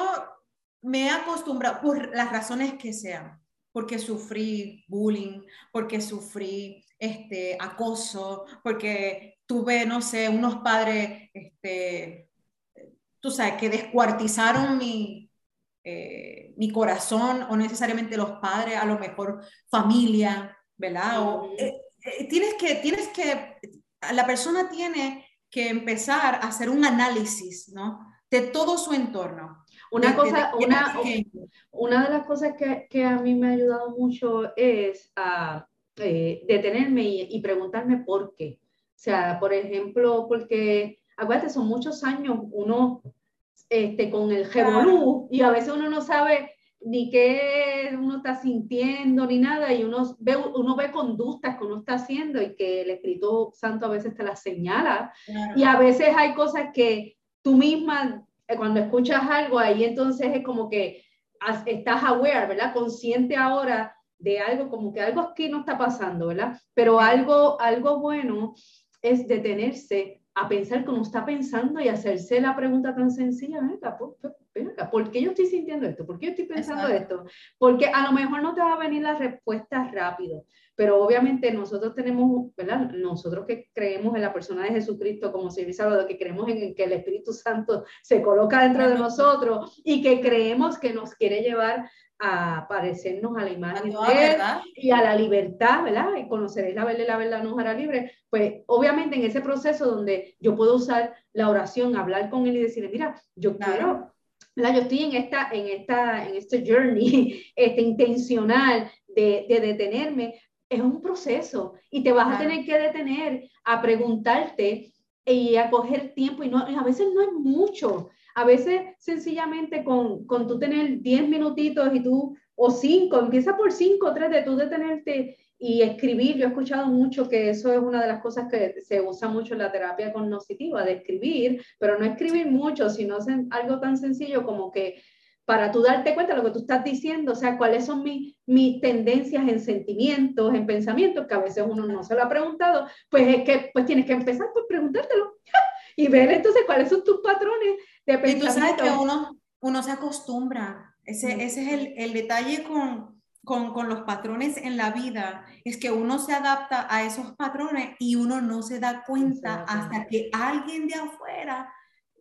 [SPEAKER 2] me he acostumbrado, por las razones que sean, porque sufrí bullying, porque sufrí este, acoso, porque tuve, no sé, unos padres, este, tú sabes, que descuartizaron mi, eh, mi corazón, o necesariamente los padres, a lo mejor familia, ¿verdad? O, eh, eh, tienes que, tienes que, la persona tiene que empezar a hacer un análisis, ¿no? De todo su entorno.
[SPEAKER 1] Una, cosa, una, una de las cosas que, que, a mí me ha ayudado mucho es a eh, detenerme y, y, preguntarme por qué. O sea, por ejemplo, porque, acuérdate, son muchos años uno este, con el revolú y a veces uno no sabe ni qué uno está sintiendo, ni nada, y uno ve, uno ve conductas que uno está haciendo y que el Espíritu Santo a veces te las señala. Y a veces hay cosas que tú misma, eh, cuando escuchas algo, ahí entonces es como que estás aware, ¿verdad? Consciente ahora de algo, como que algo aquí no está pasando, ¿verdad? Pero algo, algo bueno es detenerse a pensar como está pensando y hacerse la pregunta tan sencilla, ¿por, por, qué yo estoy sintiendo esto? ¿Por qué yo estoy pensando esto? Porque a lo mejor no te va a venir la respuesta rápido, pero obviamente nosotros tenemos, ¿verdad? Nosotros que creemos en la persona de Jesucristo como Señor Salvador, que creemos en que el Espíritu Santo se coloca dentro de nosotros y que creemos que nos quiere llevar a parecernos a la imagen de Él y a la libertad, ¿verdad? Y conoceréis la verdad y la verdad nos hará libre. Pues obviamente en ese proceso donde yo puedo usar la oración, hablar con Él y decirle, mira, yo quiero, ¿verdad? Yo estoy en esta, en esta, en este journey este, intencional de, de detenerme. Es un proceso y te vas a tener que detener a preguntarte y a coger tiempo y, no, y a veces no es mucho a veces sencillamente con, con tú tener 10 minutitos y tú, o 5, empieza por 5 o 3 de tú detenerte y escribir. Yo he escuchado mucho que eso es una de las cosas que se usa mucho en la terapia cognitiva, de escribir, pero no escribir mucho, sino algo tan sencillo como que para tú darte cuenta de lo que tú estás diciendo, o sea, cuáles son mis, mis tendencias en sentimientos, en pensamientos, que a veces uno no se lo ha preguntado, pues es que pues tienes que empezar por preguntártelo y ver entonces cuáles son tus patrones de pensamiento.
[SPEAKER 2] Y tú sabes que uno, uno se acostumbra, ese, ese es el, el detalle con, con, con, los patrones en la vida, es que uno se adapta a esos patrones y uno no se da cuenta hasta que alguien de afuera,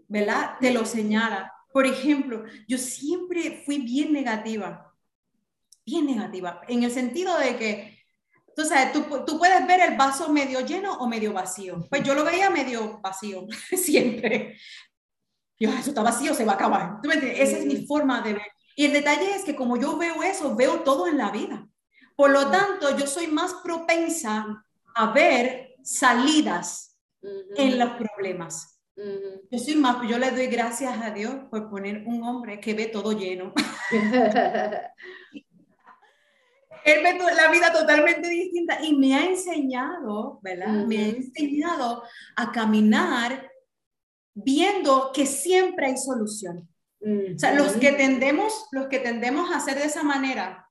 [SPEAKER 2] ¿verdad? Te lo señala. Por ejemplo, yo siempre fui bien negativa, bien negativa, en el sentido de que Tú sabes, tú, tú, puedes ver el vaso medio lleno o medio vacío. Pues yo lo veía medio vacío, siempre. Yo, eso está vacío, se va a acabar. ¿Tú me Esa es mi forma de ver. Y el detalle es que como yo veo eso, veo todo en la vida. Por lo tanto, yo soy más propensa a ver salidas en los problemas. Yo soy más, yo le doy gracias a Dios por poner un hombre que ve todo lleno. él ve la vida totalmente distinta y me ha enseñado, ¿verdad? Me ha enseñado a caminar viendo que siempre hay solución. O sea, los que tendemos, los que tendemos a hacer de esa manera,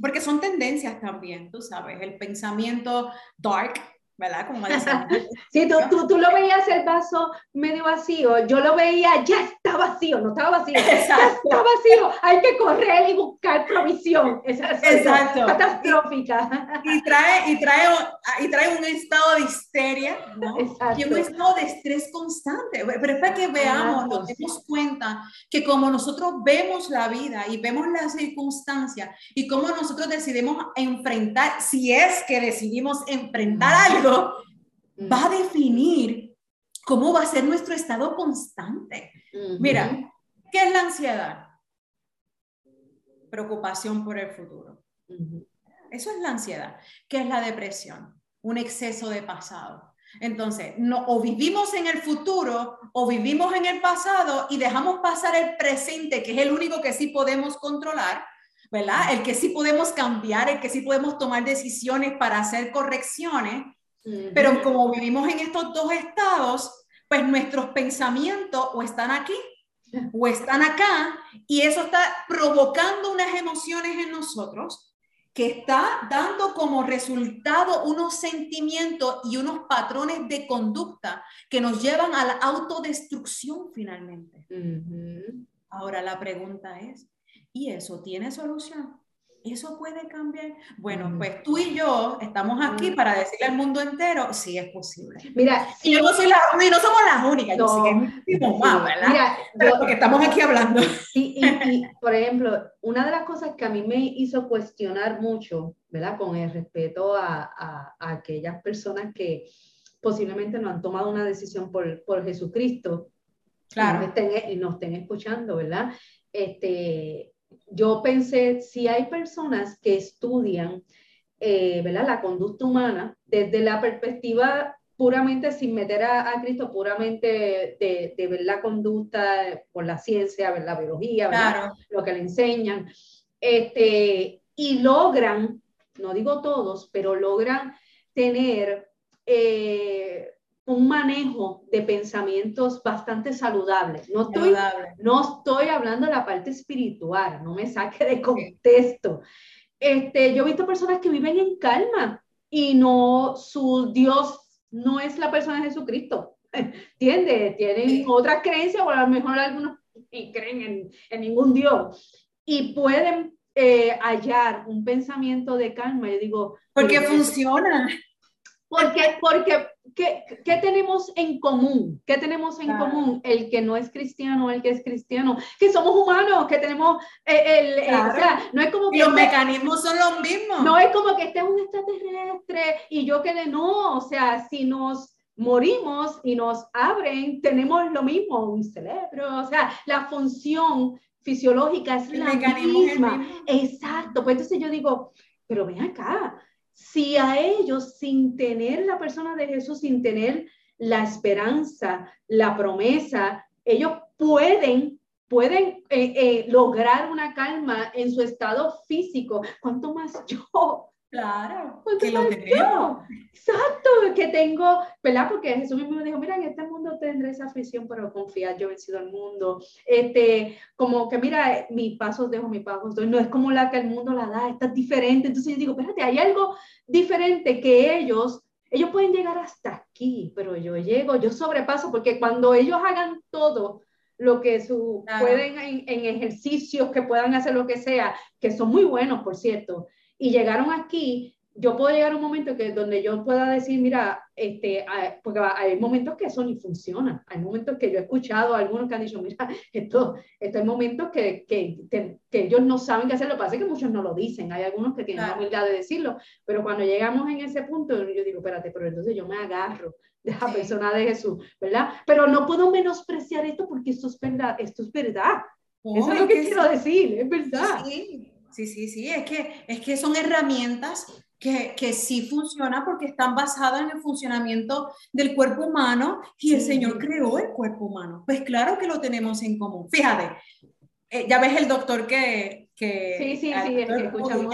[SPEAKER 2] porque son tendencias también, tú sabes, el pensamiento dark, ¿verdad? Como
[SPEAKER 1] sí, tú, tú, tú, lo veías el vaso medio vacío, yo lo veía, ya está vacío, no estaba vacío, Exacto. está vacío, hay que correr y buscar provisión. Exacto. Catastrófica.
[SPEAKER 2] Y trae, y, trae, y trae un estado de histeria, ¿no? Y un estado de estrés constante. Pero es para que veamos, nos demos cuenta que como nosotros vemos la vida y vemos las circunstancias y cómo nosotros decidimos enfrentar, si es que decidimos enfrentar algo, va a definir cómo va a ser nuestro estado constante. Mira, ¿qué es la ansiedad? Preocupación por el futuro. Eso es la ansiedad. ¿Qué es la depresión? Un exceso de pasado. Entonces, no, o vivimos en el futuro o vivimos en el pasado y dejamos pasar el presente, que es el único que sí podemos controlar, ¿verdad? El que sí podemos cambiar, el que sí podemos tomar decisiones para hacer correcciones pero como vivimos en estos dos estados, pues nuestros pensamientos o están aquí o están acá y eso está provocando unas emociones en nosotros que está dando como resultado unos sentimientos y unos patrones de conducta que nos llevan a la autodestrucción finalmente. Ahora la pregunta es, ¿y eso tiene solución? ¿Eso puede cambiar? Bueno, pues tú y yo estamos aquí para decirle al mundo entero, sí es posible. Mira, y yo no soy la y no somos las únicas, yo sé que es más, ¿verdad? Mira, porque estamos aquí hablando.
[SPEAKER 1] Y, y, por ejemplo, una de las cosas que a mí me hizo cuestionar mucho, ¿verdad? Con el respeto a, a, a aquellas personas que posiblemente no han tomado una decisión por, por Jesucristo, claro. y nos estén, y nos estén escuchando, ¿verdad? Este, yo pensé, si hay personas que estudian eh, ¿verdad? la conducta humana desde la perspectiva puramente sin meter a, Cristo, puramente de, de, ver la conducta por la ciencia, ver la biología, lo que le enseñan, este, y logran, no digo todos, pero logran tener eh, un manejo de pensamientos bastante saludables. No estoy, no estoy hablando de la parte espiritual, no me saque de contexto. Este, yo he visto personas que viven en calma y no, su Dios no es la persona de Jesucristo. ¿Entiendes? Tienen otras creencias o a lo mejor algunos y creen en, en, ningún Dios y pueden eh, hallar un pensamiento de calma. Yo digo,
[SPEAKER 2] porque funciona.
[SPEAKER 1] Porque, porque ¿qué, ¿qué, tenemos en común? ¿Qué tenemos en común? El que no es cristiano, el que es cristiano, que somos humanos, que tenemos eh, el, eh, o sea, no es como que
[SPEAKER 2] los mecanismos son los mismos.
[SPEAKER 1] No es como que este es un extraterrestre y yo que no, o sea, si nos morimos y nos abren, tenemos lo mismo, un cerebro, o sea, la función fisiológica es la misma. Exacto, pues entonces yo digo, pero ven acá, si a ellos sin tener la persona de Jesús, sin tener la esperanza, la promesa, ellos pueden pueden eh, eh, lograr una calma en su estado físico, ¿cuánto más yo?
[SPEAKER 2] Claro, que lo tenemos.
[SPEAKER 1] Exacto, que tengo, ¿verdad? Porque Jesús mismo me dijo, mira, en este mundo tendré esa aflicción, pero confiar, yo he vencido el mundo. Este, como que mira, mis pasos dejo, mis pasos doy. No es como la que el mundo la da, está diferente. Entonces yo digo, espérate, hay algo diferente que ellos, ellos pueden llegar hasta aquí, pero yo llego, yo sobrepaso, porque cuando ellos hagan todo, lo que su, pueden en, en, ejercicios, que puedan hacer lo que sea, que son muy buenos, por cierto, y llegaron aquí, yo puedo llegar a un momento que donde yo pueda decir, mira, este, porque hay momentos que eso ni funciona, hay momentos que yo he escuchado a algunos que han dicho, mira, esto, esto hay momentos que, que, que, ellos no saben qué hacer, lo que pasa es que muchos no lo dicen, hay algunos que tienen la humildad de decirlo, pero cuando llegamos en ese punto, yo digo, espérate, pero entonces yo me agarro de la persona de Jesús, ¿verdad? Pero no puedo menospreciar esto porque esto es verdad, esto es verdad. eso es lo que, quiero decir, es verdad.
[SPEAKER 2] Sí. Sí, sí, sí, es que, es que son herramientas que, que sí funcionan porque están basadas en el funcionamiento del cuerpo humano y el Señor creó el cuerpo humano. Pues claro que lo tenemos en común. Fíjate, eh, ya ves el doctor que... que
[SPEAKER 1] sí, sí, sí, que escuchamos.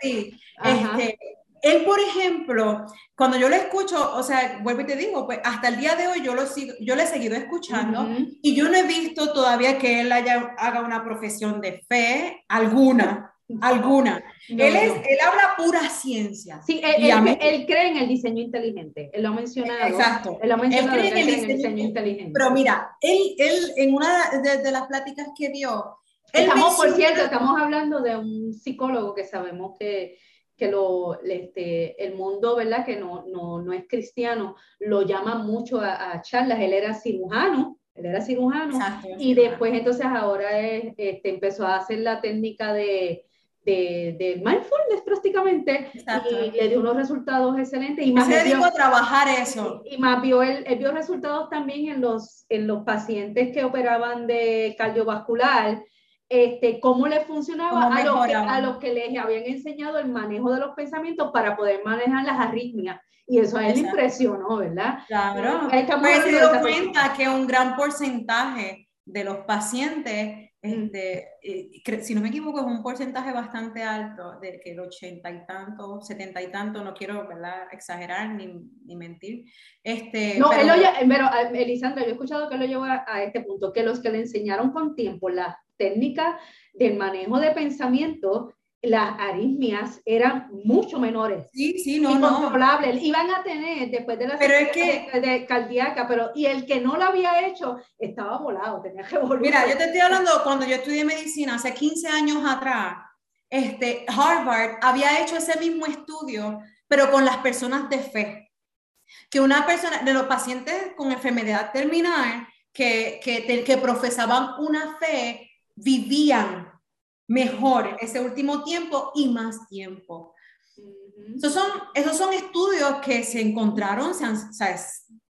[SPEAKER 2] Sí. Este, él, por ejemplo, cuando yo lo escucho, o sea, vuelvo y te digo, pues hasta el día de hoy yo lo sigo, yo le he seguido escuchando y yo no he visto todavía que él haya, haga una profesión de fe alguna. alguna. él, es, él habla pura ciencia.
[SPEAKER 1] Sí, él, él, cree en el diseño inteligente. Él lo ha mencionado.
[SPEAKER 2] Exacto.
[SPEAKER 1] Él, lo ha mencionado, cree, en el, diseño, inteligente.
[SPEAKER 2] Pero mira, él, él en una de, de las pláticas que dio.
[SPEAKER 1] Estamos, por cierto, estamos hablando de un psicólogo que sabemos que que lo, este, el mundo, ¿verdad? Que no, no, no es cristiano, lo llama mucho a, charlas. Él era cirujano, él era cirujano, y después entonces ahora este, empezó a hacer la técnica de, de, de mindfulness prácticamente y le dio unos resultados excelentes. Y
[SPEAKER 2] más se dedicó a trabajar eso.
[SPEAKER 1] Y, más vio, él, él, vio resultados también en los, en los pacientes que operaban de cardiovascular este, cómo le funcionaba a los, que, a los, que, les habían enseñado el manejo de los pensamientos para poder manejar las arritmias. Y eso a él le impresionó, ¿verdad?
[SPEAKER 2] Claro. Pues se dio cuenta que un gran porcentaje de los pacientes, este, eh, si no me equivoco, es un porcentaje bastante alto, de que el 80 y tanto, 70 y tanto, no quiero ¿verdad? exagerar ni, ni mentir. Este,
[SPEAKER 1] no, pero, él lo, pero Elisandra, yo he escuchado que lo llevó a, a, este punto, que los que le enseñaron con tiempo la técnicas del manejo de pensamiento, las aritmias eran mucho menores.
[SPEAKER 2] Sí, sí, no, no.
[SPEAKER 1] Iban a tener después de la
[SPEAKER 2] pero es que,
[SPEAKER 1] de, cardíaca, pero y el que no lo había hecho estaba volado, tenía que volver.
[SPEAKER 2] Mira, yo te estoy hablando cuando yo estudié medicina hace 15 años atrás, este, Harvard había hecho ese mismo estudio, pero con las personas de fe. Que una persona, de los pacientes con enfermedad terminal, que, que, que profesaban una fe vivían mejor ese último tiempo y más tiempo. Esos son, esos son estudios que se encontraron, se han,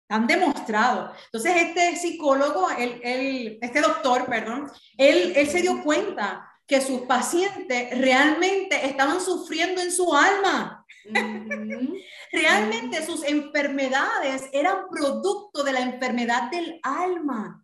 [SPEAKER 2] han demostrado. Entonces, este psicólogo, el, este doctor, perdón, él, él se dio cuenta que sus pacientes realmente estaban sufriendo en su alma. realmente sus enfermedades eran producto de la enfermedad del alma.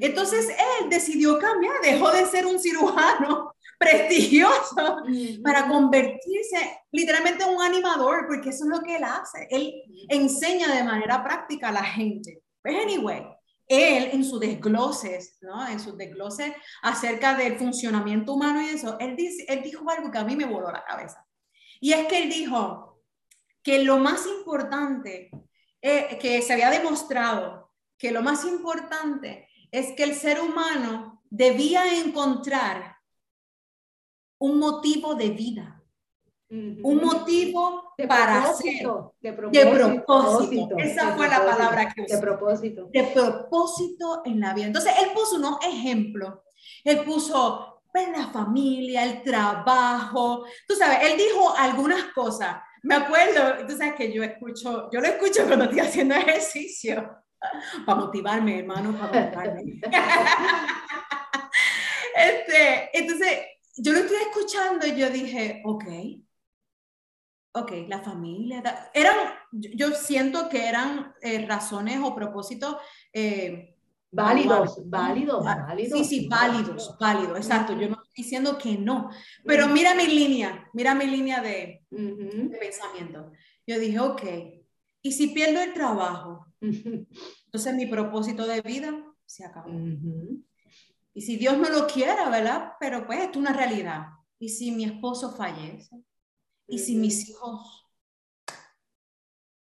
[SPEAKER 2] Entonces él decidió cambiar, dejó de ser un cirujano prestigioso para convertirse literalmente en un animador, porque eso es lo que él hace. Él enseña de manera práctica a la gente. Pues anyway, él en sus desgloses, ¿no? En sus desgloses acerca del funcionamiento humano y eso, él, dice, él dijo algo que a mí me voló la cabeza. Y es que él dijo que lo más importante, eh, que se había demostrado que lo más importante es que el ser humano debía encontrar un motivo de vida, un motivo
[SPEAKER 1] de
[SPEAKER 2] para
[SPEAKER 1] ser,
[SPEAKER 2] de propósito. Esa fue la palabra que usó.
[SPEAKER 1] De propósito.
[SPEAKER 2] De propósito en la vida. Entonces, él puso unos ejemplos. Él puso pues, la familia, el trabajo. Tú sabes, él dijo algunas cosas. Me acuerdo, tú sabes que yo escucho, yo lo escucho cuando estoy haciendo ejercicio para motivarme, hermano, para motivarme. este, entonces, yo lo estoy escuchando y yo dije, ok, ok, la familia, eran, yo siento que eran eh, razones o propósitos
[SPEAKER 1] eh, válidos, válidos, válidos.
[SPEAKER 2] Sí, sí, válidos, válidos, exacto. Yo no estoy diciendo que no, pero mira mi línea, mira mi línea de, de pensamiento. Yo dije, ok, ¿y si pierdo el trabajo? Entonces mi propósito de vida se acabó. Y si Dios no lo quiera, ¿verdad? Pero pues es una realidad. ¿Y si mi esposo fallece? ¿Y si mis hijos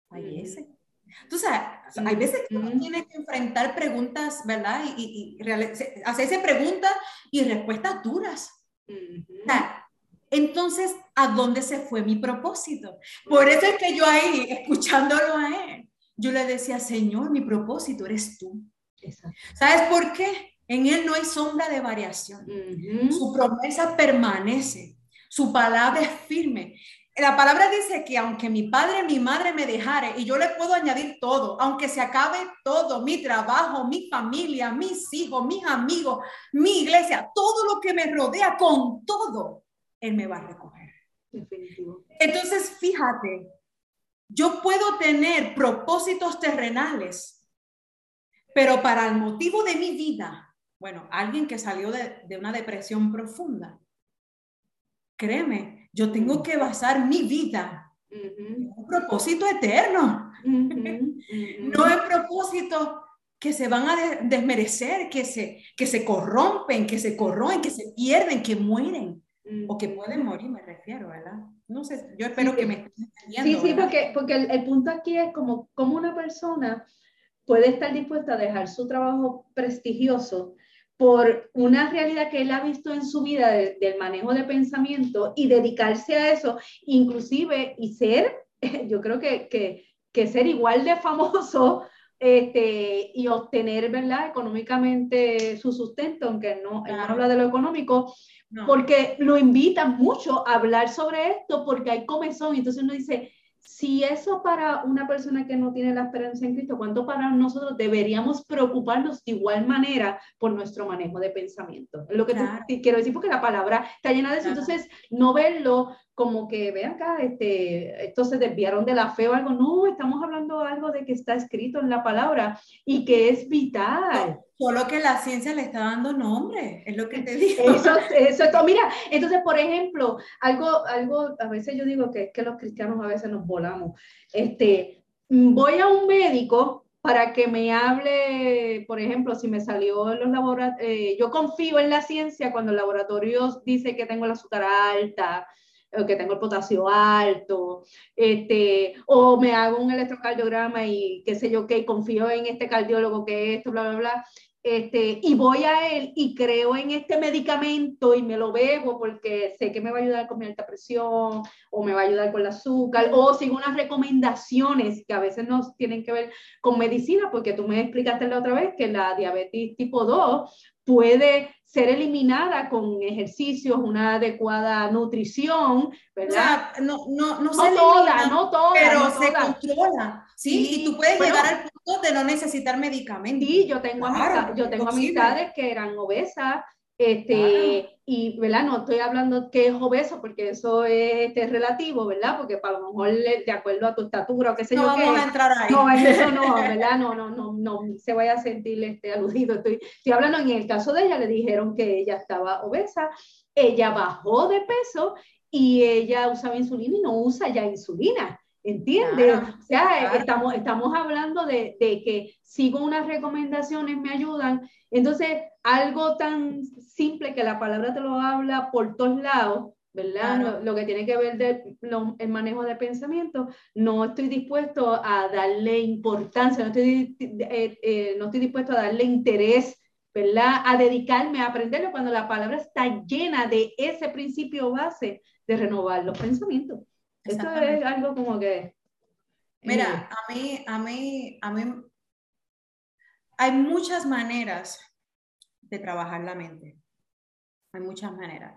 [SPEAKER 2] fallecen? Entonces, hay veces que uno tiene que enfrentar preguntas, ¿verdad? Y, y, hacerse preguntas y respuestas duras. Entonces, ¿a dónde se fue mi propósito? Por eso es que yo ahí, escuchándolo a él, yo le decía, Señor, mi propósito eres tú. ¿Sabes por qué? En Él no hay sombra de variación. Su promesa permanece. Su palabra es firme. La palabra dice que aunque mi padre, mi madre me dejare, y yo le puedo añadir todo, aunque se acabe todo, mi trabajo, mi familia, mis hijos, mis amigos, mi iglesia, todo lo que me rodea, con todo, Él me va a recoger. Entonces, fíjate, yo puedo tener propósitos terrenales, pero para el motivo de mi vida, bueno, alguien que salió de, una depresión profunda, créeme, yo tengo que basar mi vida en un propósito eterno, no en propósitos que se van a desmerecer, que se, que se corrompen, que se corroen, que se pierden, que mueren o que pueden morir, me refiero, ¿verdad? No sé, yo espero que me estén
[SPEAKER 1] entendiendo. Sí, sí, porque, porque el, el, punto aquí es como, como una persona puede estar dispuesta a dejar su trabajo prestigioso por una realidad que él ha visto en su vida del manejo de pensamiento y dedicarse a eso, inclusive y ser, yo creo que, que, que ser igual de famoso este, y obtener, ¿verdad?, económicamente su sustento, aunque no, no habla de lo económico, porque lo invitan mucho a hablar sobre esto porque hay comezón, entonces uno dice, si eso para una persona que no tiene la esperanza en Cristo, ¿cuánto para nosotros deberíamos preocuparnos de igual manera por nuestro manejo de pensamiento? Es lo que te quiero decir, porque la palabra está llena de eso. Entonces, no verlo como que, ve acá, este, estos se desviaron de la fe o algo. No, estamos hablando algo de que está escrito en la palabra y que es vital.
[SPEAKER 2] solo que la ciencia le está dando nombre, es lo que te digo.
[SPEAKER 1] Eso, eso, mira, entonces, por ejemplo, algo, algo, a veces yo digo que, que los cristianos a veces nos volamos. Este, voy a un médico para que me hable, por ejemplo, si me salió en los laboratorios, eh, yo confío en la ciencia cuando el laboratorio dice que tengo la azúcar alta, que tengo el potasio alto, este, o me hago un electrocardiograma y qué sé yo qué, confío en este cardiólogo que esto, bla, bla, bla, este, y voy a él y creo en este medicamento y me lo bebo porque sé que me va a ayudar con mi alta presión o me va a ayudar con el azúcar o sigo unas recomendaciones que a veces no tienen que ver con medicina porque tú me explicaste la otra vez que la diabetes tipo 2 puede ser eliminada con ejercicios, una adecuada nutrición, ¿verdad?
[SPEAKER 2] no, no, no,
[SPEAKER 1] no se toda, no toda,
[SPEAKER 2] pero se controla, ¿sí? Y tú puedes llegar al punto de no necesitar medicamentos.
[SPEAKER 1] Sí, yo tengo, yo tengo amistades que eran obesas Este, Y, ¿verdad? No estoy hablando que es obeso, porque eso es este, relativo, ¿verdad? Porque para lo mejor, de acuerdo a tu estatura o qué sé
[SPEAKER 2] no
[SPEAKER 1] yo.
[SPEAKER 2] No vamos a entrar ahí.
[SPEAKER 1] No, eso no, ¿verdad? No, no, no, no se vaya a sentir este, aludido. Estoy, estoy hablando en el caso de ella, le dijeron que ella estaba obesa, ella bajó de peso y ella usaba insulina y no usa ya insulina. ¿Entiendes? o sea, estamos, estamos hablando de, de, que sigo unas recomendaciones, me ayudan. Entonces, algo tan simple que la palabra te lo habla por todos lados, ¿verdad? Lo, que tiene que ver del el manejo de pensamiento, no estoy dispuesto a darle importancia, no estoy, eh, eh, no estoy dispuesto a darle interés, ¿verdad? A dedicarme a aprenderlo cuando la palabra está llena de ese principio base de renovar los pensamientos. Esto es algo como que...
[SPEAKER 2] Mira, eh, a mí, a mí, a mí, hay muchas maneras de trabajar la mente. Hay muchas maneras.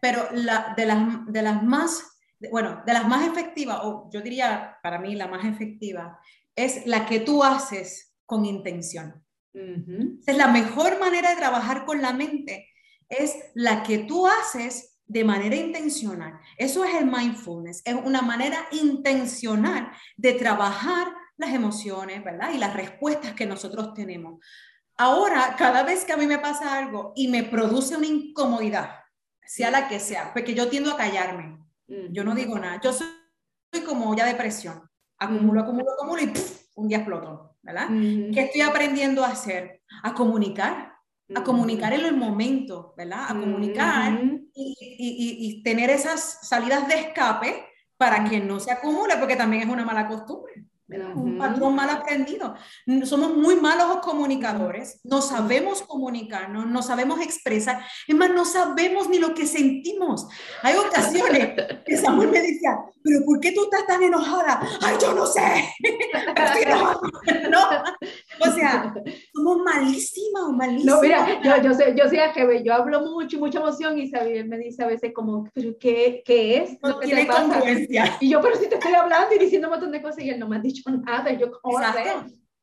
[SPEAKER 2] Pero la, de, las, de las más, bueno, de las más efectivas, o yo diría para mí la más efectiva, es la que tú haces con intención. Es la mejor manera de trabajar con la mente, es la que tú haces de manera intencional. Eso es el mindfulness, es una manera intencional de trabajar las emociones, ¿verdad? Y las respuestas que nosotros tenemos. Ahora, cada vez que a mí me pasa algo y me produce una incomodidad, sea la que sea, porque yo tiendo a callarme, yo no digo nada, yo soy, como ya depresión, acumulo, acumulo, acumulo y un día exploto, ¿verdad? ¿Qué estoy aprendiendo a hacer? A comunicar, a comunicar en el momento, ¿verdad? A comunicar y, y, tener esas salidas de escape para que no se acumule, porque también es una mala costumbre. Un patrón mal aprendido. Somos muy malos comunicadores, no sabemos comunicarnos, no sabemos expresar, es más, no sabemos ni lo que sentimos. Hay ocasiones que Samuel me decía, pero ¿por qué tú estás tan enojada? Ay, yo no sé. no, o sea, somos malísimas, malísimas. No,
[SPEAKER 1] mira, yo, yo, sé, yo sé yo hablo mucho, mucha emoción y Isabel me dice a veces como, pero ¿qué, qué es?
[SPEAKER 2] No tiene congruencia.
[SPEAKER 1] Y yo, pero si te estoy hablando y diciendo un montón de cosas y él no me ha dicho nada. Yo,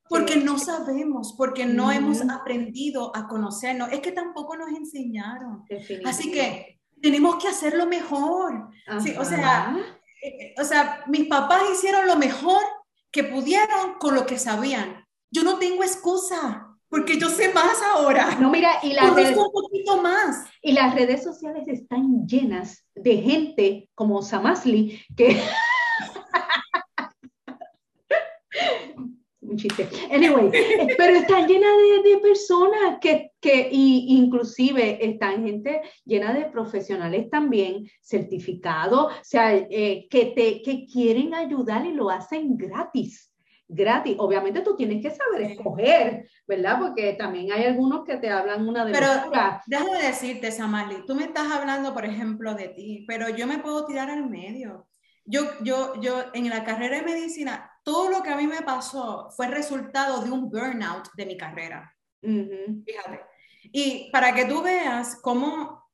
[SPEAKER 2] Porque no sabemos, porque no hemos aprendido a conocernos. Es que tampoco nos enseñaron. Así que tenemos que hacerlo mejor. o, sea, eh, eh, o sea, mis papás hicieron lo mejor que pudieron con lo que sabían. Yo no tengo excusa. Porque yo sé más ahora.
[SPEAKER 1] No, mira, y las
[SPEAKER 2] redes, un poquito más.
[SPEAKER 1] Y las redes sociales están llenas de gente como Samasli que un chiste. Anyway, pero está llena de, personas que, que y inclusive están gente llena de profesionales también, certificados, o sea, eh, que, te, que quieren ayudar y lo hacen gratis gratis. Obviamente tú tienes que saber escoger, ¿verdad? Porque también hay algunos que te hablan una de
[SPEAKER 2] Pero déjame decirte, Samali, tú me estás hablando, por ejemplo, de ti, pero yo me puedo tirar al medio. Yo, yo, yo en la carrera de medicina todo lo que a mí me pasó fue resultado de un burnout de mi carrera. Fíjate. Y para que tú veas cómo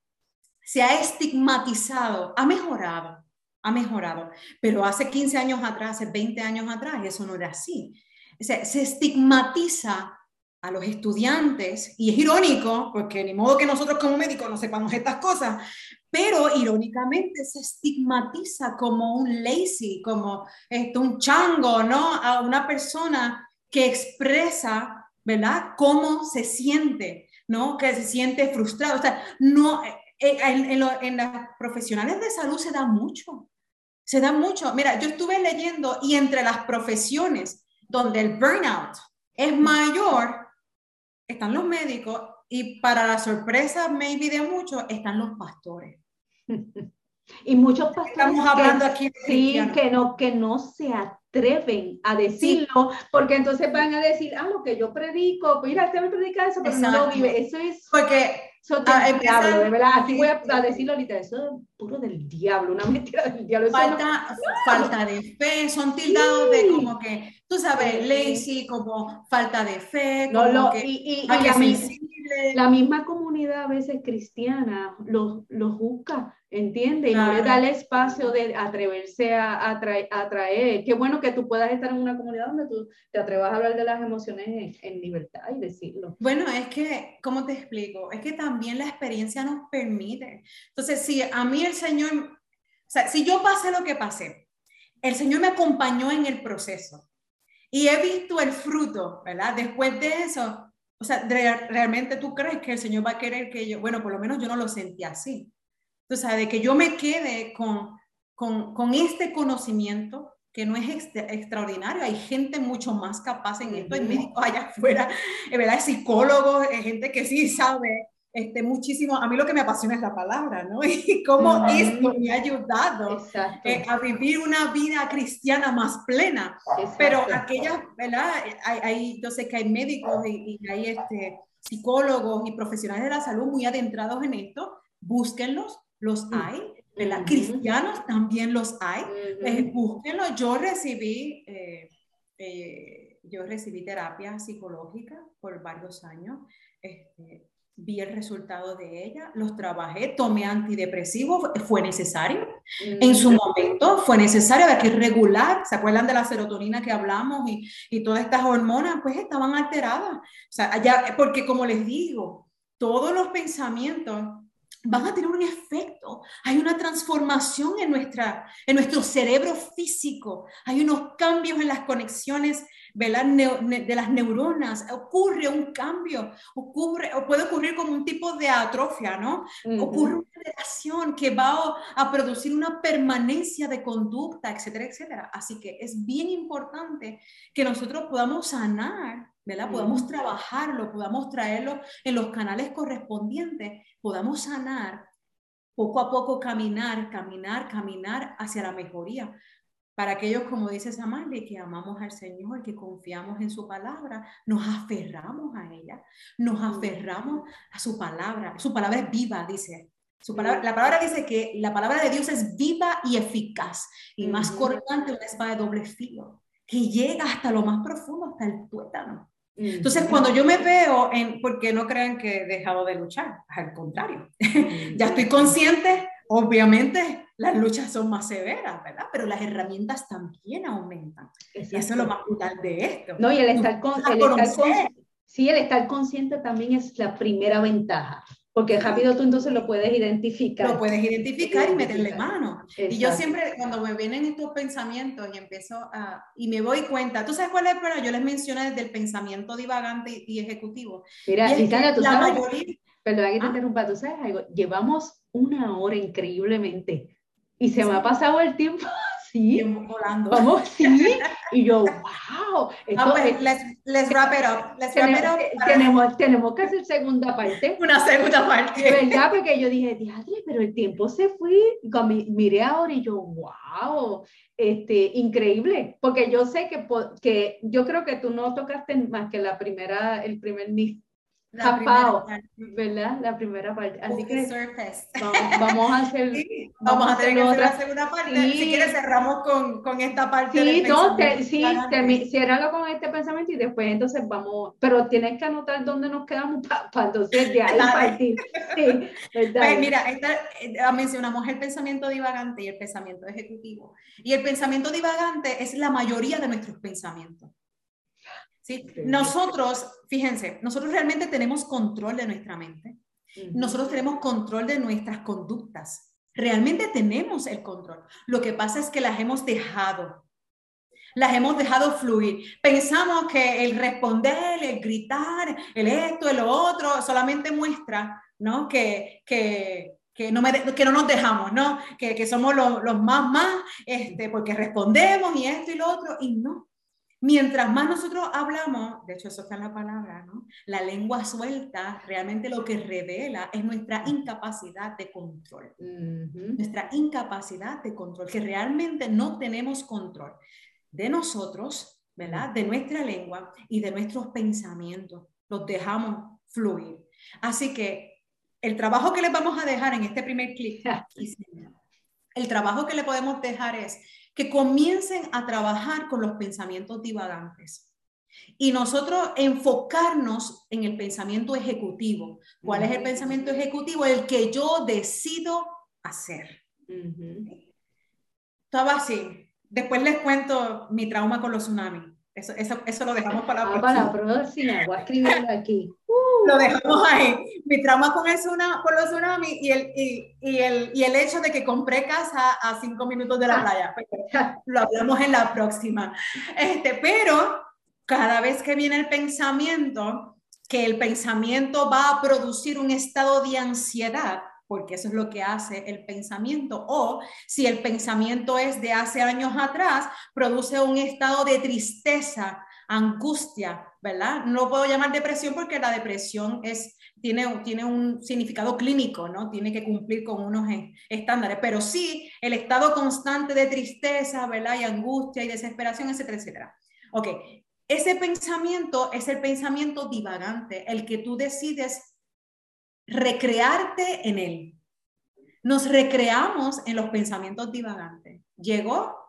[SPEAKER 2] se ha estigmatizado, ha mejorado, ha mejorado, pero hace 15 años atrás, hace 20 años atrás, eso no era así. se estigmatiza a los estudiantes, y es irónico, porque ni modo que nosotros como médicos no sepamos estas cosas, pero irónicamente se estigmatiza como un lazy, como esto, un chango, ¿no? A una persona que expresa, ¿verdad? Cómo se siente, ¿no? Que se siente frustrado. O sea, no, en, en, en las profesionales de salud se da mucho, se da mucho. Mira, yo estuve leyendo y entre las profesiones donde el burnout es mayor, están los médicos y para la sorpresa, maybe de muchos, están los pastores.
[SPEAKER 1] Y muchos pastores
[SPEAKER 2] Estamos hablando aquí
[SPEAKER 1] sí, que no, que no se atreven a decirlo, porque entonces van a decir, ah, lo que yo predico, mira, usted me predica eso, pero no lo vive. Eso es.
[SPEAKER 2] Porque.
[SPEAKER 1] Eso ah, diablo, de verdad. Así voy a, decirlo ahorita. Eso es puro del diablo, una mentira del diablo.
[SPEAKER 2] Falta, falta de fe, son tildados de como que, tú sabes, lazy, como falta de fe, como
[SPEAKER 1] no,
[SPEAKER 2] que,
[SPEAKER 1] y, y, la, la, misma comunidad a veces cristiana los, los busca ¿entiendes? Y no le da el espacio de atreverse a, atraer, Qué bueno que tú puedas estar en una comunidad donde tú te atrevas a hablar de las emociones en, libertad y decirlo.
[SPEAKER 2] Bueno, es que, ¿cómo te explico? Es que también la experiencia nos permite. Entonces, si a mí el Señor, o sea, si yo pasé lo que pasé, el Señor me acompañó en el proceso y he visto el fruto, ¿verdad? Después de eso, o sea, realmente tú crees que el Señor va a querer que yo, bueno, por lo menos yo no lo sentí así. Sea, de que yo me quede con, con, con este conocimiento que no es extraordinario, hay gente mucho más capaz en esto, hay médicos allá afuera, ¿verdad? psicólogos, gente que sí sabe este, muchísimo. A mí lo que me apasiona es la palabra, ¿no? Y cómo esto me ha ayudado eh, a vivir una vida cristiana más plena. Pero aquellas, ¿verdad? Hay, hay, yo sé que hay médicos y, y hay este, psicólogos y profesionales de la salud muy adentrados en esto, búsquenlos, los hay, ¿verdad? Cristianos también los hay. Eh, búsquenlo. Yo recibí, eh, yo recibí terapia psicológica por varios años. Este, vi el resultado de ella, los trabajé, tomé antidepresivos, fue necesario. En su momento fue necesario, había que regular, ¿se acuerdan de la serotonina que hablamos y, y todas estas hormonas? Pues estaban alteradas. O sea, ya, porque como les digo, todos los pensamientos van a tener un efecto. Hay una transformación en, nuestra, en nuestro cerebro físico. Hay unos cambios en las conexiones de las neuronas. Ocurre un cambio. Ocurre, o puede ocurrir como un tipo de atrofia, ¿no? Ocurre una relación que va a, producir una permanencia de conducta, etcétera, etcétera. Así que es bien importante que nosotros podamos sanar ¿verdad? Podamos trabajarlo, podamos traerlo en los canales correspondientes, podamos sanar, poco a poco caminar, caminar, caminar hacia la mejoría. Para aquellos, como dice Samarli, que amamos al Señor, que confiamos en su palabra, nos aferramos a ella, nos aferramos a su palabra. Su palabra es viva, dice. Su palabra, la palabra dice que la palabra de Dios es viva y eficaz y más cortante una espada de doble filo, que llega hasta lo más profundo, hasta el tuétano. Entonces, cuando yo me veo en, porque no crean que he dejado de luchar, al contrario, ya estoy consciente, obviamente las luchas son más severas, ¿verdad? Pero las herramientas también aumentan. Y eso es lo más brutal de esto.
[SPEAKER 1] No, y el estar, con, el estar sí, el estar consciente también es la primera ventaja. Porque rápido tú entonces lo puedes identificar.
[SPEAKER 2] Lo puedes identificar y meterle mano. Y yo siempre, cuando me vienen estos pensamientos y empiezo a, y me doy cuenta, ¿tú sabes cuál es el problema? Yo les mencioné desde el pensamiento divagante y, ejecutivo.
[SPEAKER 1] Mira, y tú la sabes, mayoría... perdón, que te ¿Ah? interrumpa, tú sabes algo, llevamos una hora increíblemente y se me ha pasado el tiempo sí,
[SPEAKER 2] volando.
[SPEAKER 1] Vamos, sí. Y yo, wow.
[SPEAKER 2] Esto, ah, pues, let's, let's, wrap it up. Let's
[SPEAKER 1] tenemos,
[SPEAKER 2] wrap it
[SPEAKER 1] up tenemos, tenemos, que hacer segunda parte.
[SPEAKER 2] Una segunda parte.
[SPEAKER 1] De verdad, porque yo dije, diadre, pero el tiempo se fue. Miré ahora y yo, wow, este, increíble. Porque yo sé que, que yo creo que tú no tocaste más que la primera, el primer la Japao, ¿verdad? La primera parte. Así que vamos, vamos, a hacer.
[SPEAKER 2] vamos, a tener que hacer la segunda parte. Si quieres, cerramos con, con esta parte. Sí, del no,
[SPEAKER 1] te, sí, ciérralo con este pensamiento y después entonces vamos. Pero tienes que anotar dónde nos quedamos para pa, entonces ya partir. Sí,
[SPEAKER 2] ¿verdad? Pues mira, esta, eh, mencionamos el pensamiento divagante y el pensamiento ejecutivo. Y el pensamiento divagante es la mayoría de nuestros pensamientos. ¿Sí? Nosotros, fíjense, nosotros realmente tenemos control de nuestra mente. Nosotros tenemos control de nuestras conductas. Realmente tenemos el control. Lo que pasa es que las hemos dejado. Las hemos dejado fluir. Pensamos que el responder, el gritar, el esto, el otro, solamente muestra ¿no? que, que, que, no, me, que no nos dejamos, ¿no? que, que somos los, los más, más, este, porque respondemos y esto y lo otro, y no. Mientras más nosotros hablamos, de hecho eso está en la palabra, ¿no? La lengua suelta realmente lo que revela es nuestra incapacidad de control. Nuestra incapacidad de control, que realmente no tenemos control de nosotros, ¿verdad? De nuestra lengua y de nuestros pensamientos. Los dejamos fluir. Así que el trabajo que les vamos a dejar en este primer clip, el trabajo que le podemos dejar es que comiencen a trabajar con los pensamientos divagantes. Y nosotros enfocarnos en el pensamiento ejecutivo. ¿Cuál es el pensamiento ejecutivo? El que yo decido hacer. Todo así. Después les cuento mi trauma con los tsunamis. Eso, eso, eso lo dejamos para la
[SPEAKER 1] ah, próxima. Para la próxima, voy a escribirlo aquí.
[SPEAKER 2] Lo dejamos ahí. Mi trauma con, el tsunami, con los tsunamis y el, y, y, el, y el hecho de que compré casa a cinco minutos de la ah. playa. Pues, lo hablamos en la próxima. Este, pero cada vez que viene el pensamiento, que el pensamiento va a producir un estado de ansiedad, porque eso es lo que hace el pensamiento, o si el pensamiento es de hace años atrás, produce un estado de tristeza, angustia, ¿verdad? No puedo llamar depresión porque la depresión es, tiene, tiene un significado clínico, ¿no? Tiene que cumplir con unos estándares, pero sí el estado constante de tristeza, ¿verdad? Y angustia y desesperación, etcétera, etcétera. Ok, ese pensamiento es el pensamiento divagante, el que tú decides recrearte en él. Nos recreamos en los pensamientos divagantes. Llegó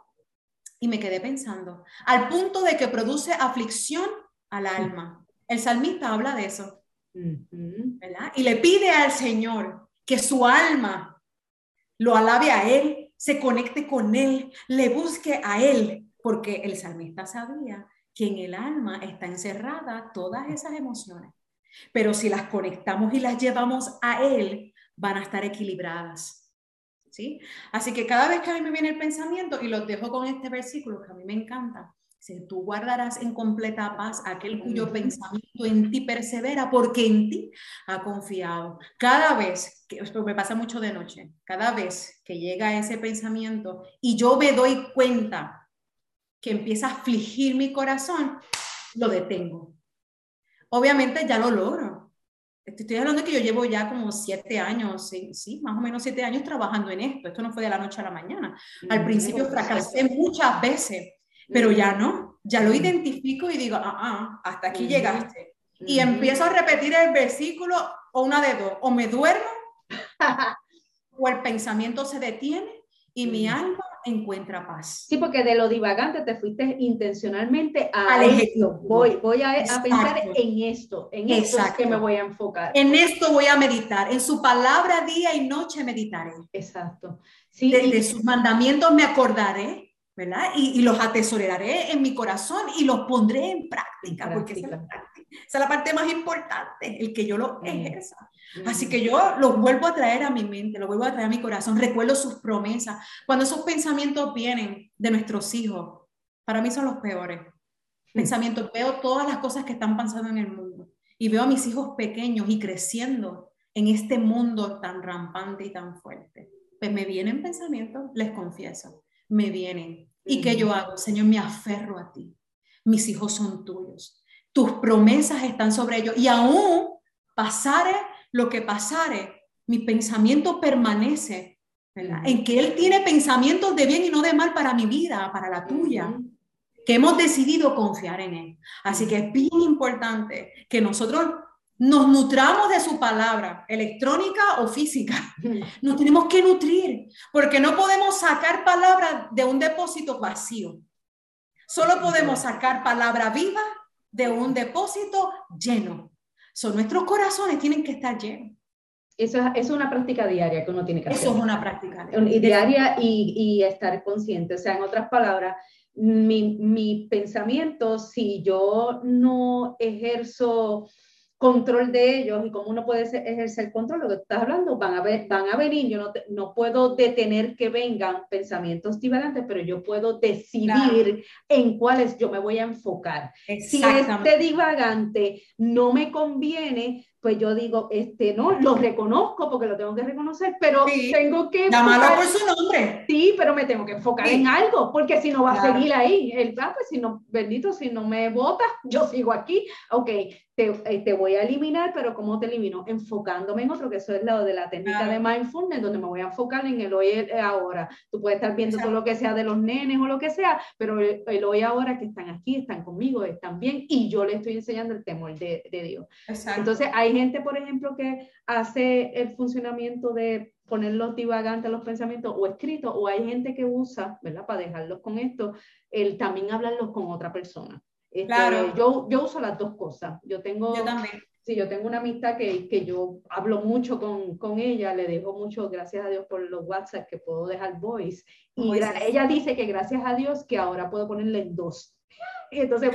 [SPEAKER 2] y me quedé pensando, al punto de que produce aflicción al alma. El salmista habla de eso, ¿verdad? Y le pide al Señor que su alma lo alabe a Él, se conecte con Él, le busque a Él, porque el salmista sabía que en el alma está encerrada todas esas emociones. Pero si las conectamos y las llevamos a Él, van a estar equilibradas. ¿Sí? Así que cada vez que a mí me viene el pensamiento, y los dejo con este versículo que a mí me encanta, si tú guardarás en completa paz aquel cuyo pensamiento en ti persevera, porque en ti ha confiado. Cada vez, que me pasa mucho de noche, cada vez que llega ese pensamiento y yo me doy cuenta que empieza a afligir mi corazón, lo detengo. Obviamente ya lo logro. Estoy hablando de que yo llevo ya como siete años, sí, más o menos siete años trabajando en esto. Esto no fue de la noche a la mañana. Al principio fracasé muchas veces, pero ya no. Ya lo identifico y digo, ah, ah hasta aquí llegaste. Y empiezo a repetir el versículo o una de dos. O me duermo o el pensamiento se detiene y mi alma encuentra paz.
[SPEAKER 1] Sí, porque de lo divagante te fuiste intencionalmente a esto. Voy, voy a, pensar en esto, en esto es que me voy a enfocar.
[SPEAKER 2] En esto voy a meditar, en su palabra día y noche meditaré.
[SPEAKER 1] Exacto.
[SPEAKER 2] Sí, de, sus mandamientos me acordaré, ¿verdad? Y, los atesoraré en mi corazón y los pondré en práctica, porque esa es, la parte más importante, el que yo lo ejerza. Así que yo lo vuelvo a traer a mi mente, lo vuelvo a traer a mi corazón, recuerdo sus promesas. Cuando esos pensamientos vienen de nuestros hijos, para mí son los peores. Pensamientos, veo todas las cosas que están pasando en el mundo y veo a mis hijos pequeños y creciendo en este mundo tan rampante y tan fuerte. Pues me vienen pensamientos, les confieso, me vienen. ¿Y qué yo hago? Señor, me aferro a ti. Mis hijos son tuyos. Tus promesas están sobre ellos y aún pasaré lo que pasare, mi pensamiento permanece, En que Él tiene pensamientos de bien y no de mal para mi vida, para la tuya, que hemos decidido confiar en Él. Así que es bien importante que nosotros nos nutramos de su palabra, electrónica o física. Nos tenemos que nutrir, porque no podemos sacar palabra de un depósito vacío. Solo podemos sacar palabra viva de un depósito lleno. Son nuestros corazones tienen que estar llenos.
[SPEAKER 1] Eso es, una práctica diaria que uno tiene que hacer.
[SPEAKER 2] Eso es una práctica
[SPEAKER 1] diaria. y, y, estar consciente. O sea, en otras palabras, mi, mi pensamiento, si yo no ejerzo control de ellos y cómo uno puede ejercer control, lo que estás hablando, van a, ver, van a venir, yo no, no puedo detener que vengan pensamientos divagantes, pero yo puedo decidir en cuáles yo me voy a enfocar. Si este divagante no me conviene, pues yo digo, este, no, lo reconozco porque lo tengo que reconocer, pero tengo que...
[SPEAKER 2] Llamarlo por su nombre.
[SPEAKER 1] Sí, pero me tengo que enfocar en algo, porque si no va a seguir ahí. El, ah, pues si no, bendito, si no me votas, yo sigo aquí. Ok, te, eh, te, voy a eliminar, pero ¿cómo te elimino? Enfocándome en otro, que eso es lo de la técnica de mindfulness, donde me voy a enfocar en el hoy eh, ahora. Tú puedes estar viendo todo lo que sea de los nenes o lo que sea, pero el, el, hoy ahora que están aquí, están conmigo, están bien, y yo le estoy enseñando el temor de, de Dios. Exacto. Entonces, hay gente, por ejemplo, que hace el funcionamiento de poner los divagantes los pensamientos o escritos, o hay gente que usa, ¿verdad? Para dejarlos con esto, el también hablarlos con otra persona. Este, claro. Yo, yo uso las dos cosas. Yo tengo, si yo tengo una amistad que, que yo hablo mucho con, con, ella, le dejo mucho, gracias a Dios por los WhatsApp que puedo dejar voice. Y ella dice que gracias a Dios que ahora puedo ponerle en dos. Y entonces,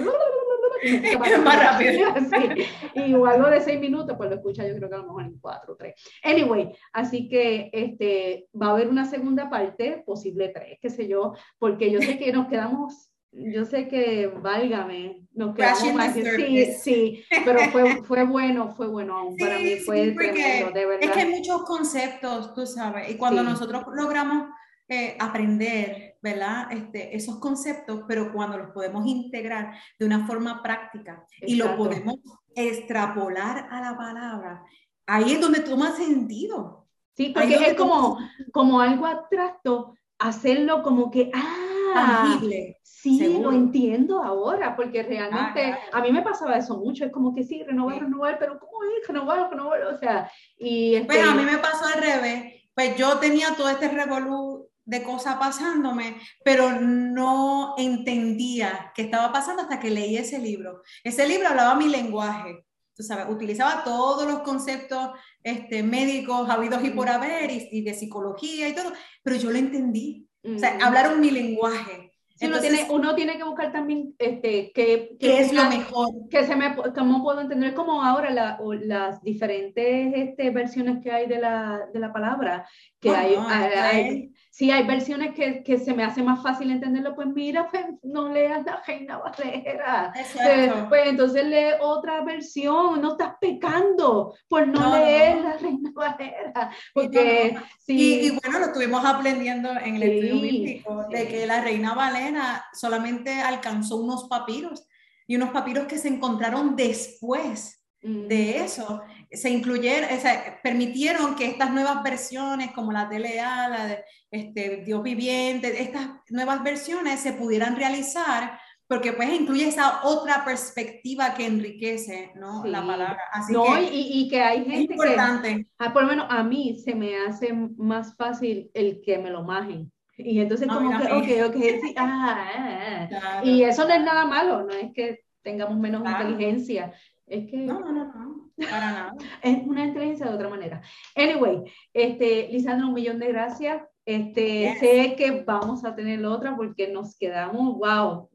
[SPEAKER 1] es más rápido. Y igual lo de seis minutos, pues lo escucha yo creo que a lo mejor en cuatro o tres. Anyway, así que este, va a haber una segunda parte, posible tres, qué sé yo, porque yo sé que nos quedamos yo sé que, válgame, nos quedamos más sí, sí, pero fue, fue bueno, fue bueno para mí, fue tremendo, de verdad.
[SPEAKER 2] Es que hay muchos conceptos, tú sabes, y cuando nosotros logramos eh, aprender, ¿verdad? Este, esos conceptos, pero cuando los podemos integrar de una forma práctica y lo podemos extrapolar a la palabra, ahí es donde toma sentido.
[SPEAKER 1] Sí, porque es como, como algo abstracto, hacerlo como que, ah, tangible. Sí, lo entiendo ahora, porque realmente a mí me pasaba eso mucho, es como que sí, renovar, renovar, pero ¿cómo es renovar, renovar? O sea, y...
[SPEAKER 2] Este... Pues a mí me pasó al revés, pues yo tenía todo este revolú de cosas pasándome, pero no entendía qué estaba pasando hasta que leí ese libro. Ese libro hablaba mi lenguaje, tú sabes, utilizaba todos los conceptos este, médicos habidos y por haber, y, de psicología y todo, pero yo lo entendí. O sea, hablaron mi lenguaje
[SPEAKER 1] uno, tiene, uno tiene que buscar también este, qué,
[SPEAKER 2] qué es lo mejor.
[SPEAKER 1] Que se me, ¿Cómo puedo entender? Como ahora la, las diferentes este, versiones que hay de la, de la palabra, que hay, hay, si hay versiones que, que, se me hace más fácil entenderlo, pues mira, pues no leas la Reina Valera. Pues, pues, entonces lee otra versión, no estás pecando por no, leer la Reina Valera. Porque,
[SPEAKER 2] sí. y, bueno, lo estuvimos aprendiendo en el estudio bíblico, de que la Reina Valera solamente alcanzó unos papiros y unos papiros que se encontraron después de eso se incluyeron, o sea, permitieron que estas nuevas versiones como la TLA, la de este, Dios viviente, estas nuevas versiones se pudieran realizar porque pues incluye esa otra perspectiva que enriquece ¿no? la palabra.
[SPEAKER 1] Así no, que y, y, que hay gente importante. que, ah, por lo menos a mí se me hace más fácil el que me lo majen. Y entonces como que, ok, ok, sí, ah, ah, ah. y eso no es nada malo, no es que tengamos menos inteligencia, es que...
[SPEAKER 2] No, no, no, para nada.
[SPEAKER 1] es una inteligencia de otra manera. Anyway, este, Lisandra, un millón de gracias. Este, Sé que vamos a tener otra porque nos quedamos, wow,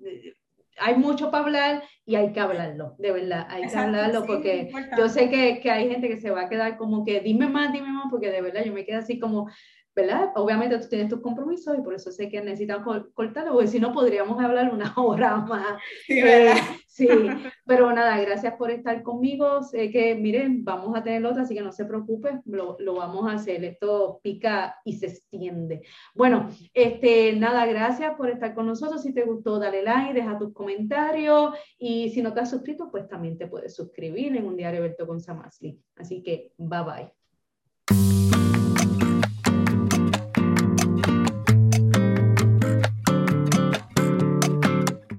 [SPEAKER 1] hay mucho para hablar y hay que hablarlo, de verdad, hay que hablarlo porque yo sé que, que, hay gente que se va a quedar como que dime más, dime más, porque de verdad yo me quedo así como, ¿verdad? Obviamente tú tienes tus compromisos y por eso sé que necesitan cortarlo, porque si no podríamos hablar una hora más. Sí, eh, sí, pero nada, gracias por estar conmigo. Sé que, miren, vamos a tener otra, así que no se preocupen, lo, lo, vamos a hacer. Esto pica y se extiende. Bueno, este, nada, gracias por estar con nosotros. Si te gustó, dale like, deja tus comentarios y si no te has suscrito, pues también te puedes suscribir en un diario Berto con Samasli. Así que, bye bye.